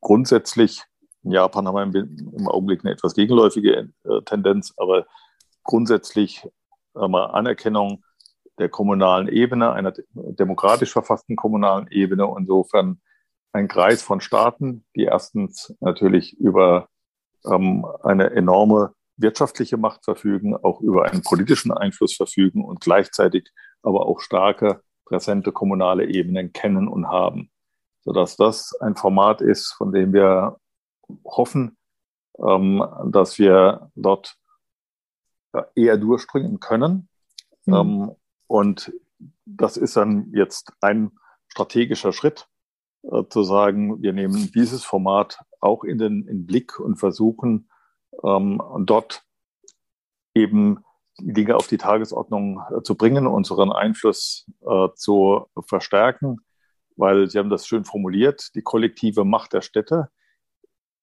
grundsätzlich, in Japan haben wir im Augenblick eine etwas gegenläufige äh, Tendenz, aber grundsätzlich mal, Anerkennung der kommunalen Ebene, einer demokratisch verfassten kommunalen Ebene. Insofern ein Kreis von Staaten, die erstens natürlich über ähm, eine enorme wirtschaftliche Macht verfügen, auch über einen politischen Einfluss verfügen und gleichzeitig aber auch starke, präsente kommunale Ebenen kennen und haben. Sodass das ein Format ist, von dem wir hoffen, ähm, dass wir dort eher durchspringen können. Mhm. Ähm, und das ist dann jetzt ein strategischer Schritt, äh, zu sagen, wir nehmen dieses Format auch in den in Blick und versuchen ähm, dort eben Dinge auf die Tagesordnung äh, zu bringen, unseren Einfluss äh, zu verstärken, weil Sie haben das schön formuliert, die kollektive Macht der Städte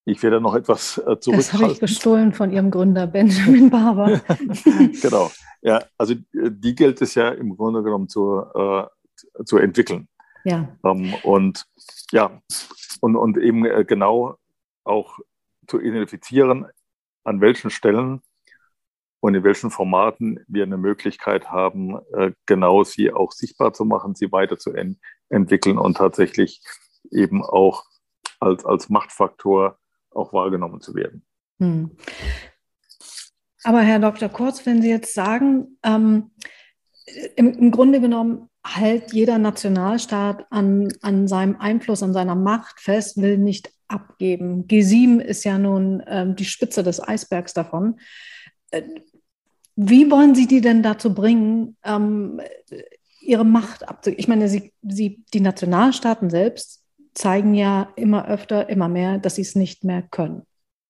ich werde noch etwas äh, zurückhalten. Das habe ich gestohlen von Ihrem Gründer Benjamin Barber. *laughs* genau. Ja, also die gilt es ja im Grunde genommen zu, äh, zu entwickeln. Ja. Ähm, und ja, und, und eben äh, genau auch zu identifizieren, an welchen Stellen und in welchen Formaten wir eine Möglichkeit haben, äh, genau sie auch sichtbar zu machen, sie weiterzuentwickeln und tatsächlich eben auch als, als Machtfaktor auch wahrgenommen zu werden. Hm. Aber Herr Dr. Kurz, wenn Sie jetzt sagen, ähm, im, im, Grunde genommen hält jeder Nationalstaat an, an seinem Einfluss, an seiner Macht fest, will nicht abgeben. G7 ist ja nun ähm, die Spitze des Eisbergs davon. Äh, wie wollen Sie die denn dazu bringen, ähm, ihre Macht abzugeben? Ich meine, sie, sie, die Nationalstaaten selbst zeigen ja immer öfter, immer mehr, dass sie es nicht mehr können.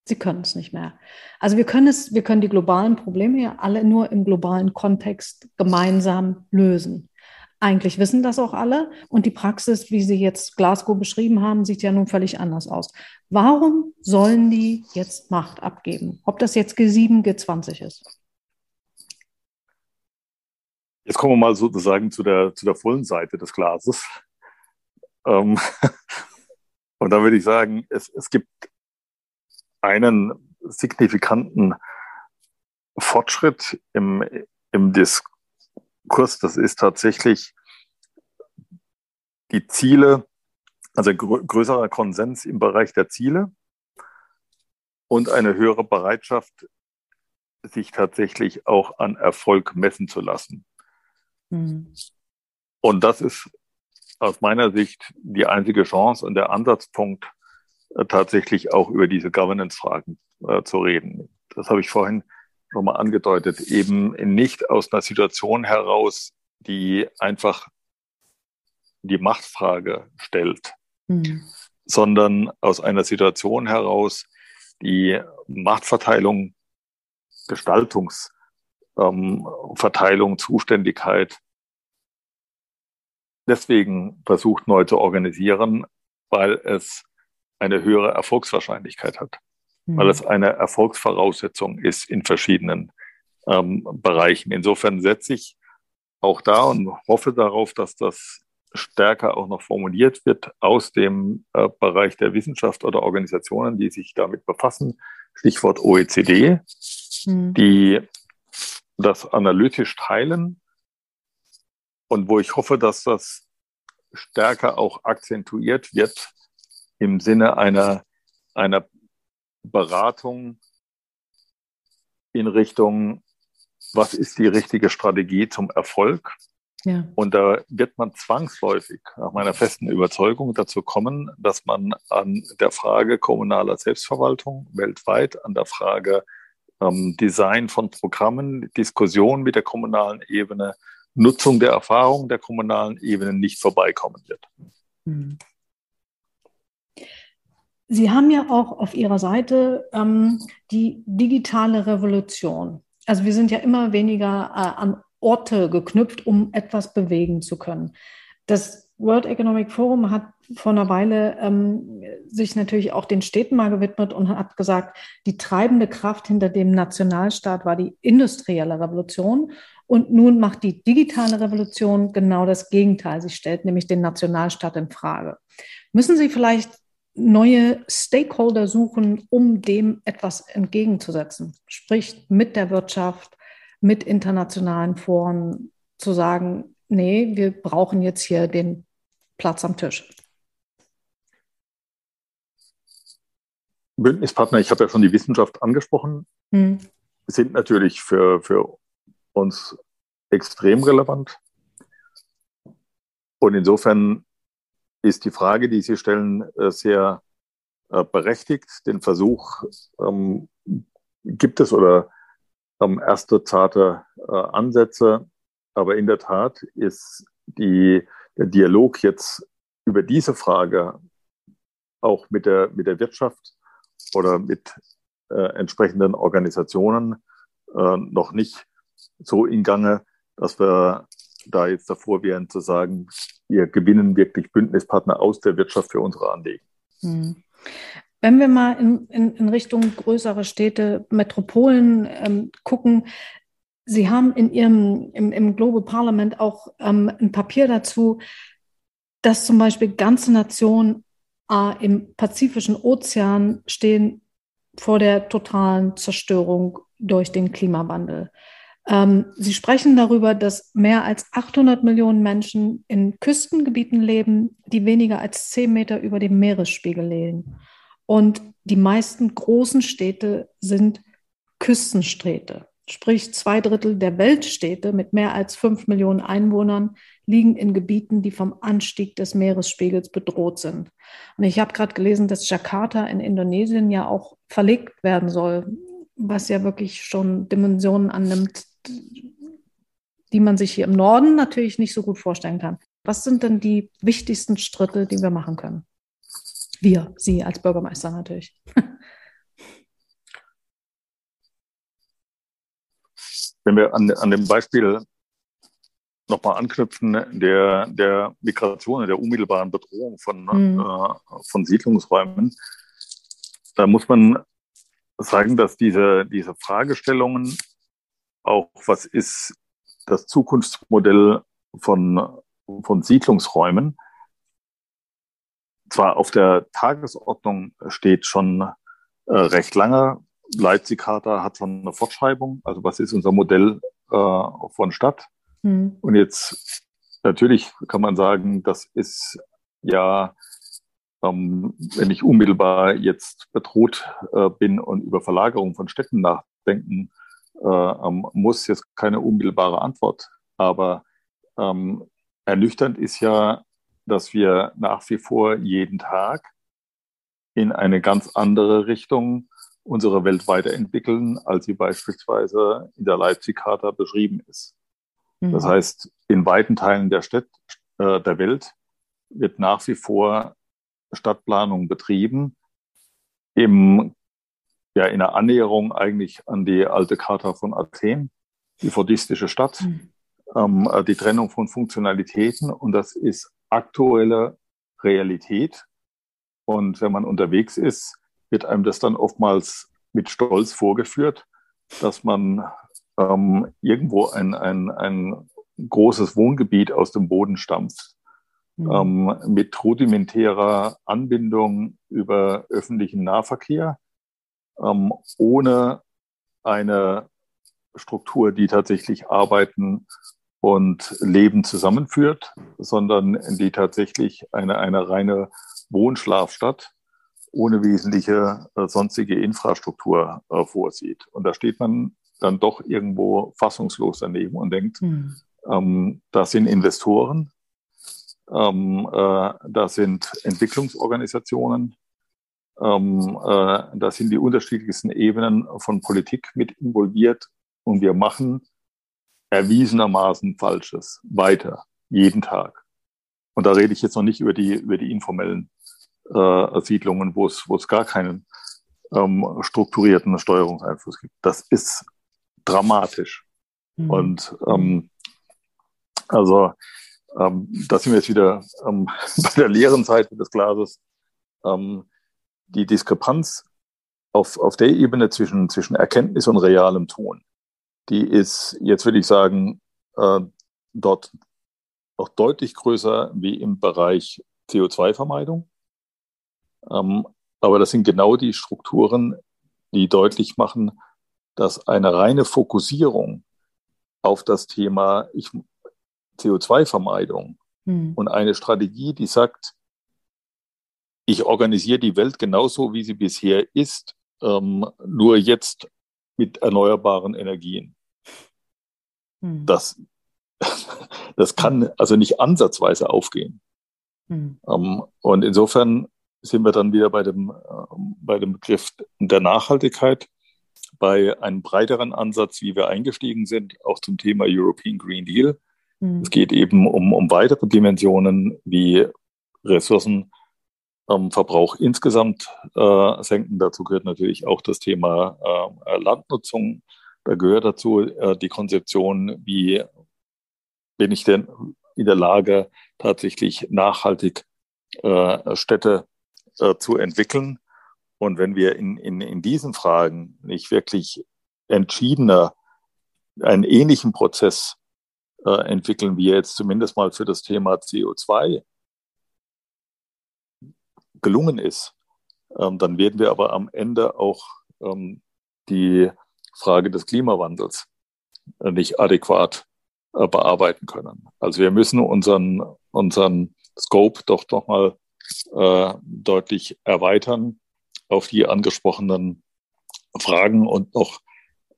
Sie können es nicht mehr. Also wir können es, wir können die globalen Probleme ja alle nur im globalen Kontext gemeinsam lösen. Eigentlich wissen das auch alle und die Praxis, wie Sie jetzt Glasgow beschrieben haben, sieht ja nun völlig anders aus. Warum sollen die jetzt Macht abgeben? Ob das jetzt G7, G20 ist? Jetzt kommen wir mal sozusagen zu der, zu der vollen Seite des Glases. Ähm, *laughs* und da würde ich sagen, es, es gibt einen signifikanten Fortschritt im, im Diskurs. Das ist tatsächlich die Ziele, also grö größerer Konsens im Bereich der Ziele und eine höhere Bereitschaft, sich tatsächlich auch an Erfolg messen zu lassen. Mhm. Und das ist aus meiner Sicht die einzige Chance und der Ansatzpunkt, äh, tatsächlich auch über diese Governance-Fragen äh, zu reden. Das habe ich vorhin schon mal angedeutet, eben nicht aus einer Situation heraus, die einfach die Machtfrage stellt, mhm. sondern aus einer Situation heraus, die Machtverteilung, Gestaltungsverteilung, ähm, Zuständigkeit deswegen versucht neu zu organisieren, weil es eine höhere Erfolgswahrscheinlichkeit hat, mhm. weil es eine Erfolgsvoraussetzung ist in verschiedenen ähm, Bereichen. Insofern setze ich auch da und hoffe darauf, dass das stärker auch noch formuliert wird aus dem äh, Bereich der Wissenschaft oder Organisationen, die sich damit befassen. Stichwort OECD, mhm. die das analytisch teilen und wo ich hoffe, dass das stärker auch akzentuiert wird im Sinne einer, einer Beratung in Richtung, was ist die richtige Strategie zum Erfolg? Ja. Und da wird man zwangsläufig, nach meiner festen Überzeugung, dazu kommen, dass man an der Frage kommunaler Selbstverwaltung weltweit, an der Frage ähm, Design von Programmen, Diskussion mit der kommunalen Ebene, Nutzung der Erfahrungen der kommunalen Ebene nicht vorbeikommen wird. Hm. Sie haben ja auch auf Ihrer Seite ähm, die digitale Revolution. Also wir sind ja immer weniger äh, an Orte geknüpft, um etwas bewegen zu können. Das World Economic Forum hat vor einer Weile ähm, sich natürlich auch den Städten mal gewidmet und hat gesagt, die treibende Kraft hinter dem Nationalstaat war die industrielle Revolution. Und nun macht die digitale Revolution genau das Gegenteil. Sie stellt nämlich den Nationalstaat in Frage. Müssen Sie vielleicht neue Stakeholder suchen, um dem etwas entgegenzusetzen? Sprich, mit der Wirtschaft, mit internationalen Foren zu sagen, nee, wir brauchen jetzt hier den Platz am Tisch. Bündnispartner, ich habe ja schon die Wissenschaft angesprochen, hm. sind natürlich für, für uns extrem relevant. Und insofern ist die Frage, die Sie stellen, äh, sehr äh, berechtigt. Den Versuch ähm, gibt es oder ähm, erste zarte äh, Ansätze. Aber in der Tat ist die, der Dialog jetzt über diese Frage auch mit der, mit der Wirtschaft oder mit äh, entsprechenden Organisationen äh, noch nicht so in Gange, dass wir da jetzt davor wären zu sagen, wir gewinnen wirklich Bündnispartner aus der Wirtschaft für unsere Anliegen. Hm. wenn wir mal in, in, in Richtung größere Städte, Metropolen ähm, gucken, Sie haben in Ihrem im, im Global Parliament auch ähm, ein Papier dazu, dass zum Beispiel ganze Nationen äh, im Pazifischen Ozean stehen vor der totalen Zerstörung durch den Klimawandel. Ähm, Sie sprechen darüber, dass mehr als 800 Millionen Menschen in Küstengebieten leben, die weniger als 10 Meter über dem Meeresspiegel liegen. Und die meisten großen Städte sind Küstenstädte. Sprich, zwei Drittel der Weltstädte mit mehr als 5 Millionen Einwohnern liegen in Gebieten, die vom Anstieg des Meeresspiegels bedroht sind. Und ich habe gerade gelesen, dass Jakarta in Indonesien ja auch verlegt werden soll, was ja wirklich schon Dimensionen annimmt, die man sich hier im Norden natürlich nicht so gut vorstellen kann. Was sind denn die wichtigsten Schritte, die wir machen können? Wir, Sie als Bürgermeister natürlich. Wenn wir an, an dem Beispiel nochmal anknüpfen, der, der Migration, der unmittelbaren Bedrohung von, mhm. äh, von Siedlungsräumen, da muss man sagen, dass diese, diese Fragestellungen auch, was ist das Zukunftsmodell von, von Siedlungsräumen, zwar auf der Tagesordnung steht schon äh, recht lange. Leipzig-Charta hat schon eine Fortschreibung. Also was ist unser Modell äh, von Stadt? Mhm. Und jetzt natürlich kann man sagen, das ist ja, ähm, wenn ich unmittelbar jetzt bedroht äh, bin und über Verlagerung von Städten nachdenken äh, ähm, muss, jetzt keine unmittelbare Antwort. Aber ähm, ernüchternd ist ja, dass wir nach wie vor jeden Tag in eine ganz andere Richtung unsere Welt weiterentwickeln, als sie beispielsweise in der Leipzig-Charta beschrieben ist. Mhm. Das heißt, in weiten Teilen der Stadt, äh, der Welt wird nach wie vor Stadtplanung betrieben, im, ja, in der Annäherung eigentlich an die alte Charta von Athen, die fordistische Stadt, mhm. ähm, äh, die Trennung von Funktionalitäten und das ist aktuelle Realität. Und wenn man unterwegs ist, wird einem das dann oftmals mit Stolz vorgeführt, dass man ähm, irgendwo ein, ein, ein großes Wohngebiet aus dem Boden stampft, mhm. ähm, mit rudimentärer Anbindung über öffentlichen Nahverkehr, ähm, ohne eine Struktur, die tatsächlich Arbeiten und Leben zusammenführt, sondern die tatsächlich eine, eine reine Wohnschlafstadt ohne wesentliche äh, sonstige Infrastruktur äh, vorsieht. Und da steht man dann doch irgendwo fassungslos daneben und denkt, mhm. ähm, das sind Investoren, ähm, äh, das sind Entwicklungsorganisationen, ähm, äh, da sind die unterschiedlichsten Ebenen von Politik mit involviert und wir machen erwiesenermaßen Falsches weiter, jeden Tag. Und da rede ich jetzt noch nicht über die, über die informellen äh, Siedlungen, wo es, wo es gar keinen ähm, strukturierten Steuerungseinfluss gibt. Das ist dramatisch. Mhm. Und ähm, also ähm, da sind wir jetzt wieder ähm, *laughs* bei der leeren Seite des Glases. Ähm, die Diskrepanz auf, auf der Ebene zwischen, zwischen Erkenntnis und realem Tun die ist jetzt würde ich sagen, äh, dort noch deutlich größer wie im Bereich CO2-Vermeidung. Ähm, aber das sind genau die Strukturen, die deutlich machen, dass eine reine Fokussierung auf das Thema CO2-Vermeidung hm. und eine Strategie, die sagt, ich organisiere die Welt genauso, wie sie bisher ist, ähm, nur jetzt mit erneuerbaren Energien. Hm. Das, *laughs* das kann also nicht ansatzweise aufgehen. Hm. Ähm, und insofern sind wir dann wieder bei dem, äh, bei dem Begriff der Nachhaltigkeit, bei einem breiteren Ansatz, wie wir eingestiegen sind, auch zum Thema European Green Deal. Hm. Es geht eben um, um weitere Dimensionen wie Ressourcenverbrauch ähm, insgesamt äh, senken. Dazu gehört natürlich auch das Thema äh, Landnutzung, da gehört dazu äh, die Konzeption, wie bin ich denn in der Lage, tatsächlich nachhaltig äh, Städte äh, zu entwickeln. Und wenn wir in, in, in diesen Fragen nicht wirklich entschiedener einen ähnlichen Prozess äh, entwickeln, wie jetzt zumindest mal für das Thema CO2 gelungen ist, ähm, dann werden wir aber am Ende auch ähm, die Frage des Klimawandels äh, nicht adäquat äh, bearbeiten können. Also wir müssen unseren, unseren Scope doch noch mal äh, deutlich erweitern auf die angesprochenen Fragen und noch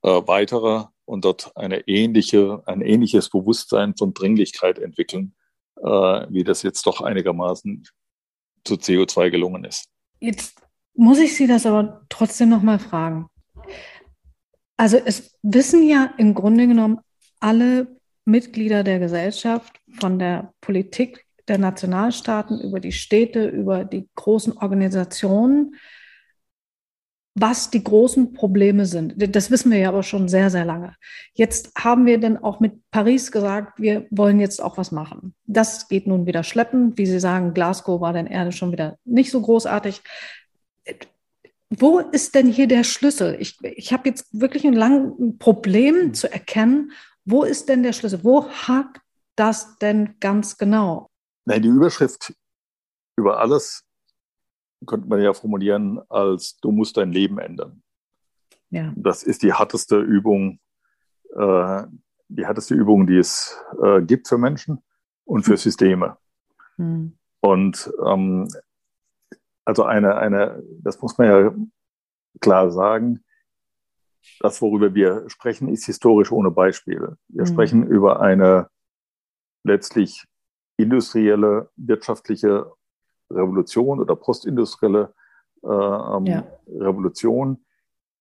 äh, weitere und dort eine ähnliche, ein ähnliches Bewusstsein von Dringlichkeit entwickeln, äh, wie das jetzt doch einigermaßen zu CO2 gelungen ist. Jetzt muss ich Sie das aber trotzdem noch mal fragen. Also es wissen ja im Grunde genommen alle Mitglieder der Gesellschaft von der Politik der Nationalstaaten über die Städte, über die großen Organisationen, was die großen Probleme sind. Das wissen wir ja aber schon sehr, sehr lange. Jetzt haben wir denn auch mit Paris gesagt, wir wollen jetzt auch was machen. Das geht nun wieder schleppen. Wie Sie sagen, Glasgow war dann eher schon wieder nicht so großartig. Wo ist denn hier der Schlüssel? Ich, ich habe jetzt wirklich ein langes Problem zu erkennen. Wo ist denn der Schlüssel? Wo hakt das denn ganz genau? Nein, die Überschrift über alles könnte man ja formulieren als du musst dein Leben ändern. Ja. Das ist die härteste Übung, äh, die härteste Übung, die es äh, gibt für Menschen und für hm. Systeme. Mhm. Und ähm, also eine, eine, das muss man ja klar sagen, das, worüber wir sprechen, ist historisch ohne Beispiel. Wir mhm. sprechen über eine letztlich industrielle, wirtschaftliche Revolution oder postindustrielle äh, ähm, ja. Revolution,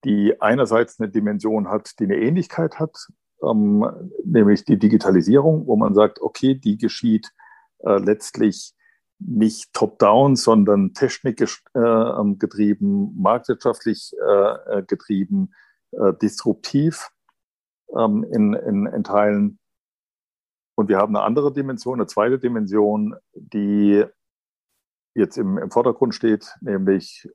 die einerseits eine Dimension hat, die eine Ähnlichkeit hat, ähm, nämlich die Digitalisierung, wo man sagt, okay, die geschieht äh, letztlich nicht top-down, sondern technikgetrieben, äh, marktwirtschaftlich äh, äh, getrieben, äh, disruptiv ähm, in, in, in Teilen. Und wir haben eine andere Dimension, eine zweite Dimension, die jetzt im, im Vordergrund steht, nämlich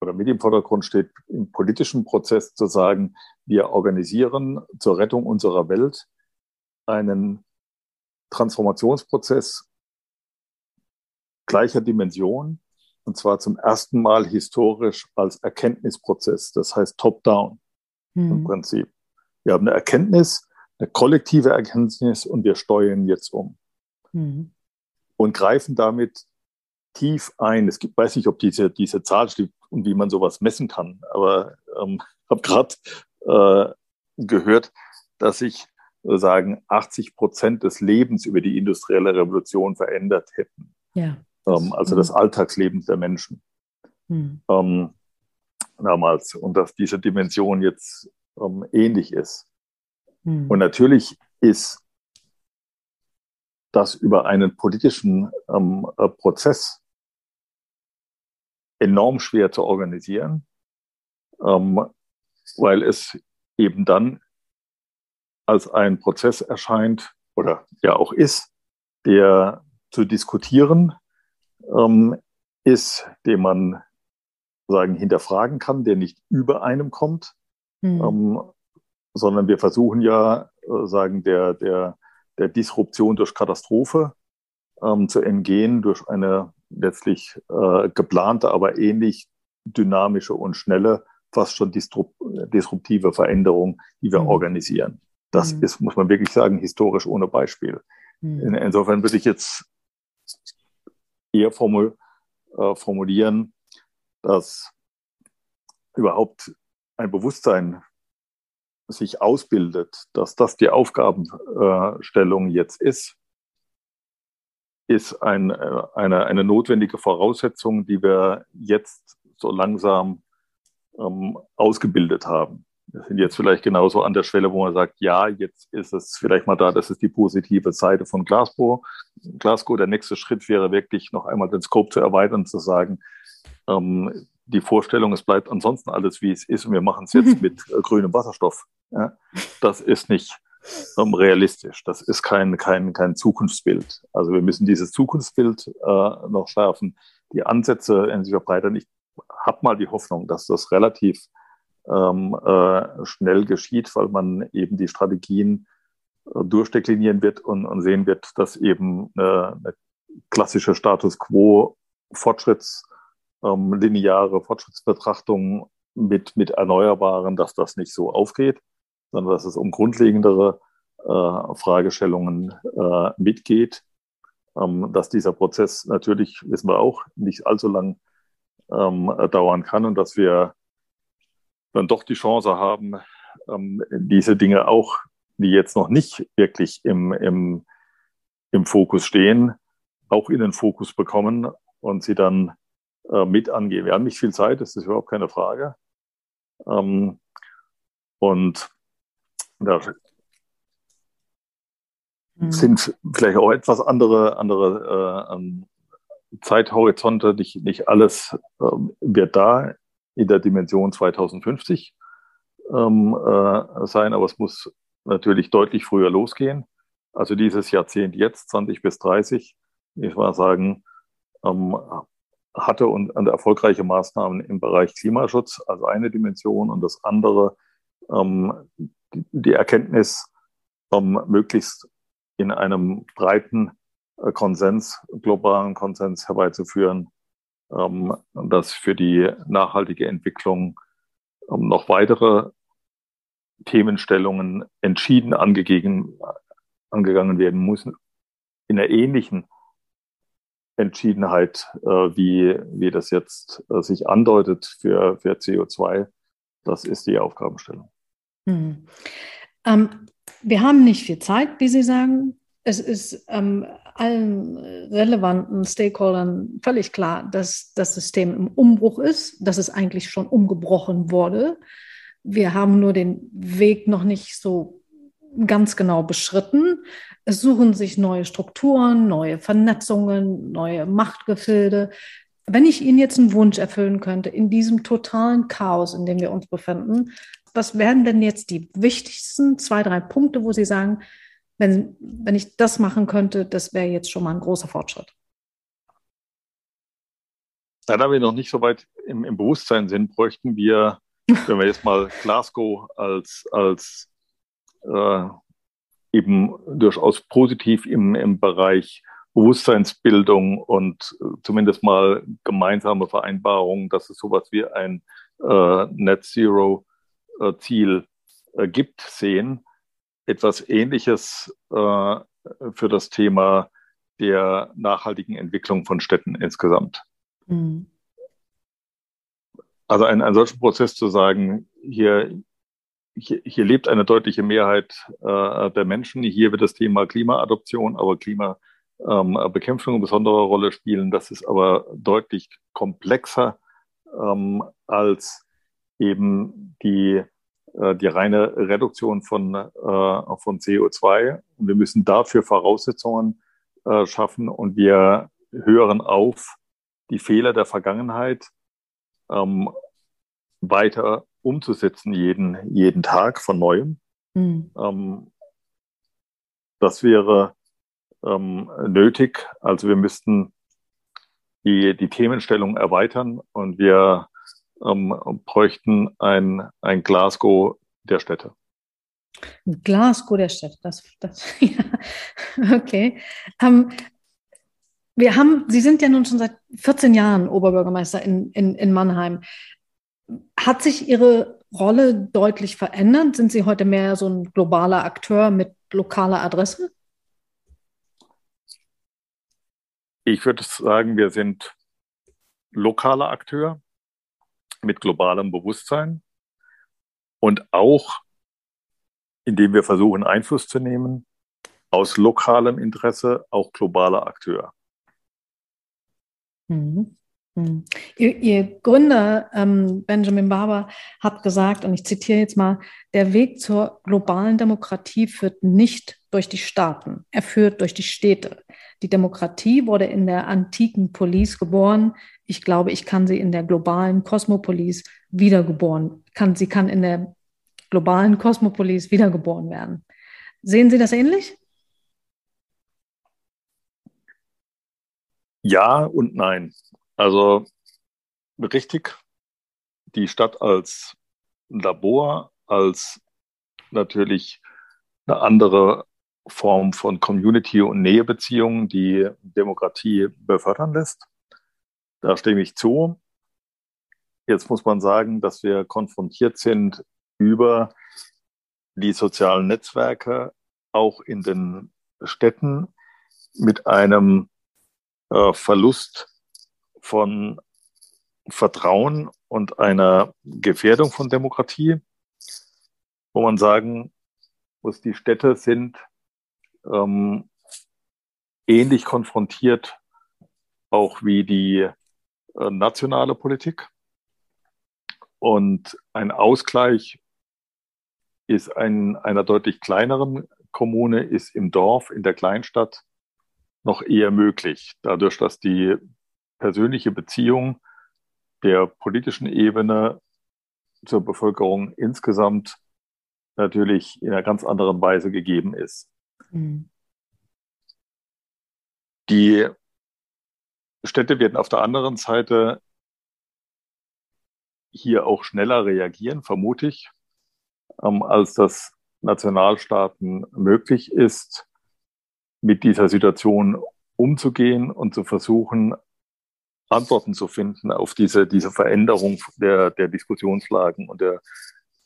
oder mit im Vordergrund steht, im politischen Prozess zu sagen, wir organisieren zur Rettung unserer Welt einen Transformationsprozess gleicher Dimension, und zwar zum ersten Mal historisch als Erkenntnisprozess, das heißt top-down hm. im Prinzip. Wir haben eine Erkenntnis, eine kollektive Erkenntnis und wir steuern jetzt um. Hm. Und greifen damit tief ein. Es gibt, weiß nicht, ob diese, diese Zahl stimmt und wie man sowas messen kann, aber ähm, *laughs* habe gerade äh, gehört, dass sich sagen 80 Prozent des Lebens über die industrielle Revolution verändert hätten. Ja. Ähm, also mhm. das Alltagsleben der Menschen. Mhm. Ähm, damals. Und dass diese Dimension jetzt ähm, ähnlich ist. Mhm. Und natürlich ist das über einen politischen ähm, äh, Prozess enorm schwer zu organisieren, ähm, weil es eben dann als ein Prozess erscheint oder ja auch ist, der zu diskutieren ähm, ist, den man sagen hinterfragen kann, der nicht über einem kommt, mhm. ähm, sondern wir versuchen ja äh, sagen der der der Disruption durch Katastrophe ähm, zu entgehen durch eine letztlich äh, geplante, aber ähnlich dynamische und schnelle, fast schon disruptive Veränderung, die wir mhm. organisieren. Das mhm. ist, muss man wirklich sagen, historisch ohne Beispiel. Mhm. In, insofern würde ich jetzt eher formul, äh, formulieren, dass überhaupt ein Bewusstsein sich ausbildet, dass das die Aufgabenstellung jetzt ist, ist ein, äh, eine, eine notwendige Voraussetzung, die wir jetzt so langsam ähm, ausgebildet haben. Wir sind jetzt vielleicht genauso an der Schwelle, wo man sagt, ja, jetzt ist es vielleicht mal da, das ist die positive Seite von Glasgow. Glasgow, der nächste Schritt wäre wirklich noch einmal den Scope zu erweitern, zu sagen, ähm, die Vorstellung, es bleibt ansonsten alles, wie es ist und wir machen es jetzt *laughs* mit äh, grünem Wasserstoff. Ja, das ist nicht realistisch. Das ist kein, kein, kein Zukunftsbild. Also wir müssen dieses Zukunftsbild äh, noch schärfen. Die Ansätze in sich verbreitern. Ich habe mal die Hoffnung, dass das relativ ähm, äh, schnell geschieht, weil man eben die Strategien äh, durchdeklinieren wird und, und, sehen wird, dass eben eine, eine klassische Status quo Fortschritts, ähm, lineare Fortschrittsbetrachtung mit, mit Erneuerbaren, dass das nicht so aufgeht, sondern dass es um grundlegendere äh, Fragestellungen äh, mitgeht. Ähm, dass dieser Prozess natürlich, wissen wir auch, nicht allzu lang ähm, dauern kann und dass wir dann doch die Chance haben, ähm, diese Dinge auch, die jetzt noch nicht wirklich im, im, im Fokus stehen, auch in den Fokus bekommen und sie dann äh, mit angehen. Wir haben nicht viel Zeit, das ist überhaupt keine Frage. Ähm, und da mhm. sind vielleicht auch etwas andere, andere äh, ähm, Zeithorizonte. Nicht, nicht alles äh, wird da in der Dimension 2050 ähm, äh, sein, aber es muss natürlich deutlich früher losgehen. Also dieses Jahrzehnt jetzt, 20 bis 30, ich mal sagen, ähm, hatte und, und erfolgreiche Maßnahmen im Bereich Klimaschutz als eine Dimension und das andere ähm, die, Erkenntnis, ähm, möglichst in einem breiten äh, Konsens, globalen Konsens herbeizuführen, ähm, dass für die nachhaltige Entwicklung ähm, noch weitere Themenstellungen entschieden angegeben, angegangen werden müssen, in einer ähnlichen Entschiedenheit, äh, wie, wie das jetzt äh, sich andeutet für, für CO2. Das ist die Aufgabenstellung. Hm. Ähm, wir haben nicht viel Zeit, wie Sie sagen. Es ist ähm, allen relevanten Stakeholdern völlig klar, dass das System im Umbruch ist, dass es eigentlich schon umgebrochen wurde. Wir haben nur den Weg noch nicht so ganz genau beschritten. Es suchen sich neue Strukturen, neue Vernetzungen, neue Machtgefilde. Wenn ich Ihnen jetzt einen Wunsch erfüllen könnte, in diesem totalen Chaos, in dem wir uns befinden, was wären denn jetzt die wichtigsten zwei, drei Punkte, wo Sie sagen, wenn, wenn ich das machen könnte, das wäre jetzt schon mal ein großer Fortschritt? Da wir noch nicht so weit im, im Bewusstsein sind, bräuchten wir, *laughs* wenn wir jetzt mal Glasgow als, als äh, eben durchaus positiv im, im Bereich Bewusstseinsbildung und äh, zumindest mal gemeinsame Vereinbarungen, dass es sowas wie ein äh, Net Zero Ziel äh, gibt, sehen. Etwas Ähnliches äh, für das Thema der nachhaltigen Entwicklung von Städten insgesamt. Mhm. Also ein, ein solcher Prozess zu sagen, hier, hier, hier lebt eine deutliche Mehrheit äh, der Menschen, hier wird das Thema Klimaadoption, aber Klimabekämpfung ähm, eine besondere Rolle spielen. Das ist aber deutlich komplexer ähm, als eben die, äh, die reine Reduktion von, äh, von CO2. Und wir müssen dafür Voraussetzungen äh, schaffen und wir hören auf, die Fehler der Vergangenheit ähm, weiter umzusetzen, jeden, jeden Tag von neuem. Mhm. Ähm, das wäre ähm, nötig. Also wir müssten die, die Themenstellung erweitern und wir ähm, bräuchten ein, ein Glasgow der Städte. Glasgow der Städte, das, das *laughs* ja. okay. Ähm, wir haben, Sie sind ja nun schon seit 14 Jahren Oberbürgermeister in, in, in Mannheim. Hat sich Ihre Rolle deutlich verändert? Sind Sie heute mehr so ein globaler Akteur mit lokaler Adresse? Ich würde sagen, wir sind lokaler Akteur mit globalem Bewusstsein und auch, indem wir versuchen, Einfluss zu nehmen, aus lokalem Interesse auch globaler Akteur. Mhm. Mhm. Ihr, Ihr, Gründer ähm, Benjamin Barber hat gesagt, und ich zitiere jetzt mal, der Weg zur globalen Demokratie führt nicht durch die Staaten, er führt durch die Städte. Die Demokratie wurde in der antiken Polis geboren, ich glaube, ich kann sie in der globalen Kosmopolis wiedergeboren, kann, sie kann in der globalen Kosmopolis wiedergeboren werden. Sehen Sie das ähnlich? Ja und nein. Also richtig, die Stadt als Labor, als natürlich eine andere Form von Community- und Nähebeziehungen, die Demokratie befördern lässt. Da stimme ich zu. Jetzt muss man sagen, dass wir konfrontiert sind über die sozialen Netzwerke auch in den Städten mit einem äh, Verlust von Vertrauen und einer Gefährdung von Demokratie, wo man sagen muss, die Städte sind ähm, ähnlich konfrontiert auch wie die nationale Politik. Und ein Ausgleich ist ein, einer deutlich kleineren Kommune, ist im Dorf, in der Kleinstadt noch eher möglich, dadurch, dass die persönliche Beziehung der politischen Ebene zur Bevölkerung insgesamt natürlich in einer ganz anderen Weise gegeben ist. Mhm. Die Städte werden auf der anderen Seite hier auch schneller reagieren, vermute ich, ähm, als das Nationalstaaten möglich ist, mit dieser Situation umzugehen und zu versuchen, Antworten zu finden auf diese, diese Veränderung der, der Diskussionslagen und der,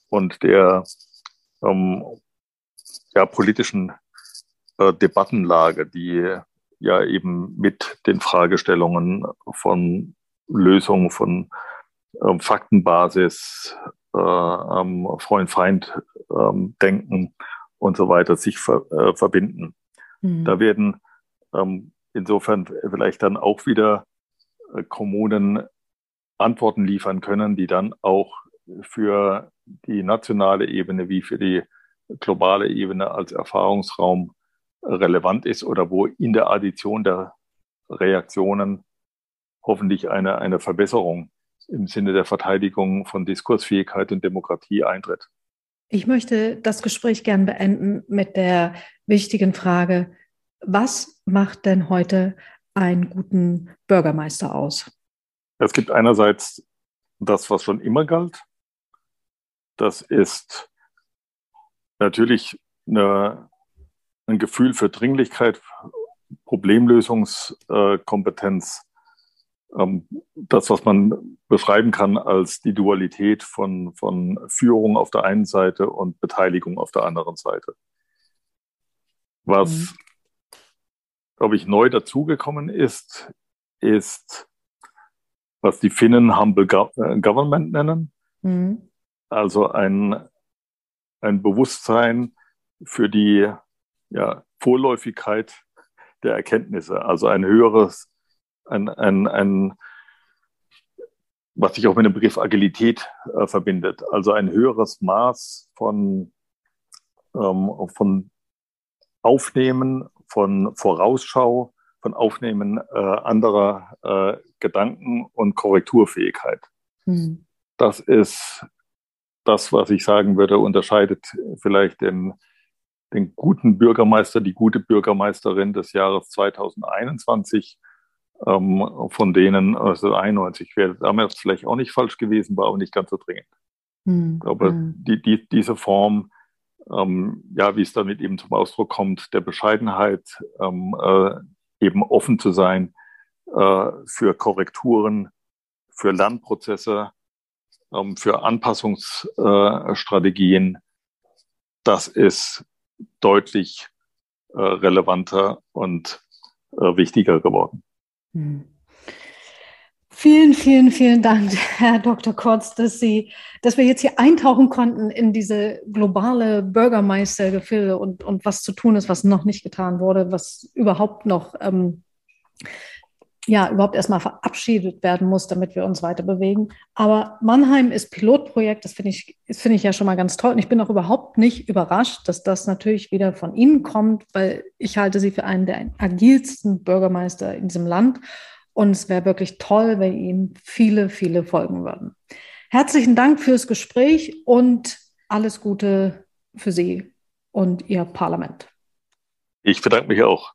und der ähm, ja, politischen äh, Debattenlage, die ja eben mit den Fragestellungen von Lösungen von ähm, Faktenbasis, äh, ähm, Freund-Feind-Denken ähm, und so weiter sich ver äh, verbinden. Mhm. Da werden ähm, insofern vielleicht dann auch wieder äh, Kommunen Antworten liefern können, die dann auch für die nationale Ebene wie für die globale Ebene als Erfahrungsraum relevant ist oder wo in der Addition der Reaktionen hoffentlich eine, eine Verbesserung im Sinne der Verteidigung von Diskursfähigkeit und Demokratie eintritt. Ich möchte das Gespräch gern beenden mit der wichtigen Frage, was macht denn heute einen guten Bürgermeister aus? Es gibt einerseits das, was schon immer galt. Das ist natürlich eine ein Gefühl für Dringlichkeit, Problemlösungskompetenz, ähm, das, was man beschreiben kann als die Dualität von, von Führung auf der einen Seite und Beteiligung auf der anderen Seite. Was, mhm. glaube ich, neu dazugekommen ist, ist, was die Finnen Humble äh, Government nennen. Mhm. Also ein, ein Bewusstsein für die ja, Vorläufigkeit der Erkenntnisse, also ein höheres, ein, ein, ein was sich auch mit dem Begriff Agilität äh, verbindet, also ein höheres Maß von, ähm, von Aufnehmen, von Vorausschau, von Aufnehmen äh, anderer äh, Gedanken und Korrekturfähigkeit. Mhm. Das ist das, was ich sagen würde, unterscheidet vielleicht den den guten Bürgermeister, die gute Bürgermeisterin des Jahres 2021, ähm, von denen also 91 wäre damals vielleicht auch nicht falsch gewesen, war aber nicht ganz so dringend. Hm. Glaube, hm. die, die, diese Form, ähm, ja, wie es damit eben zum Ausdruck kommt, der Bescheidenheit, ähm, äh, eben offen zu sein äh, für Korrekturen, für Lernprozesse, ähm, für Anpassungsstrategien, äh, das ist deutlich äh, relevanter und äh, wichtiger geworden. Hm. Vielen, vielen, vielen Dank, Herr Dr. Kurz, dass Sie, dass wir jetzt hier eintauchen konnten in diese globale Bürgermeistergefilde und, und was zu tun ist, was noch nicht getan wurde, was überhaupt noch ähm, ja überhaupt erstmal verabschiedet werden muss, damit wir uns weiter bewegen. Aber Mannheim ist Pilotprojekt, das finde ich, finde ich ja schon mal ganz toll. Und ich bin auch überhaupt nicht überrascht, dass das natürlich wieder von Ihnen kommt, weil ich halte Sie für einen der agilsten Bürgermeister in diesem Land. Und es wäre wirklich toll, wenn Ihnen viele, viele folgen würden. Herzlichen Dank fürs Gespräch und alles Gute für Sie und Ihr Parlament. Ich bedanke mich auch.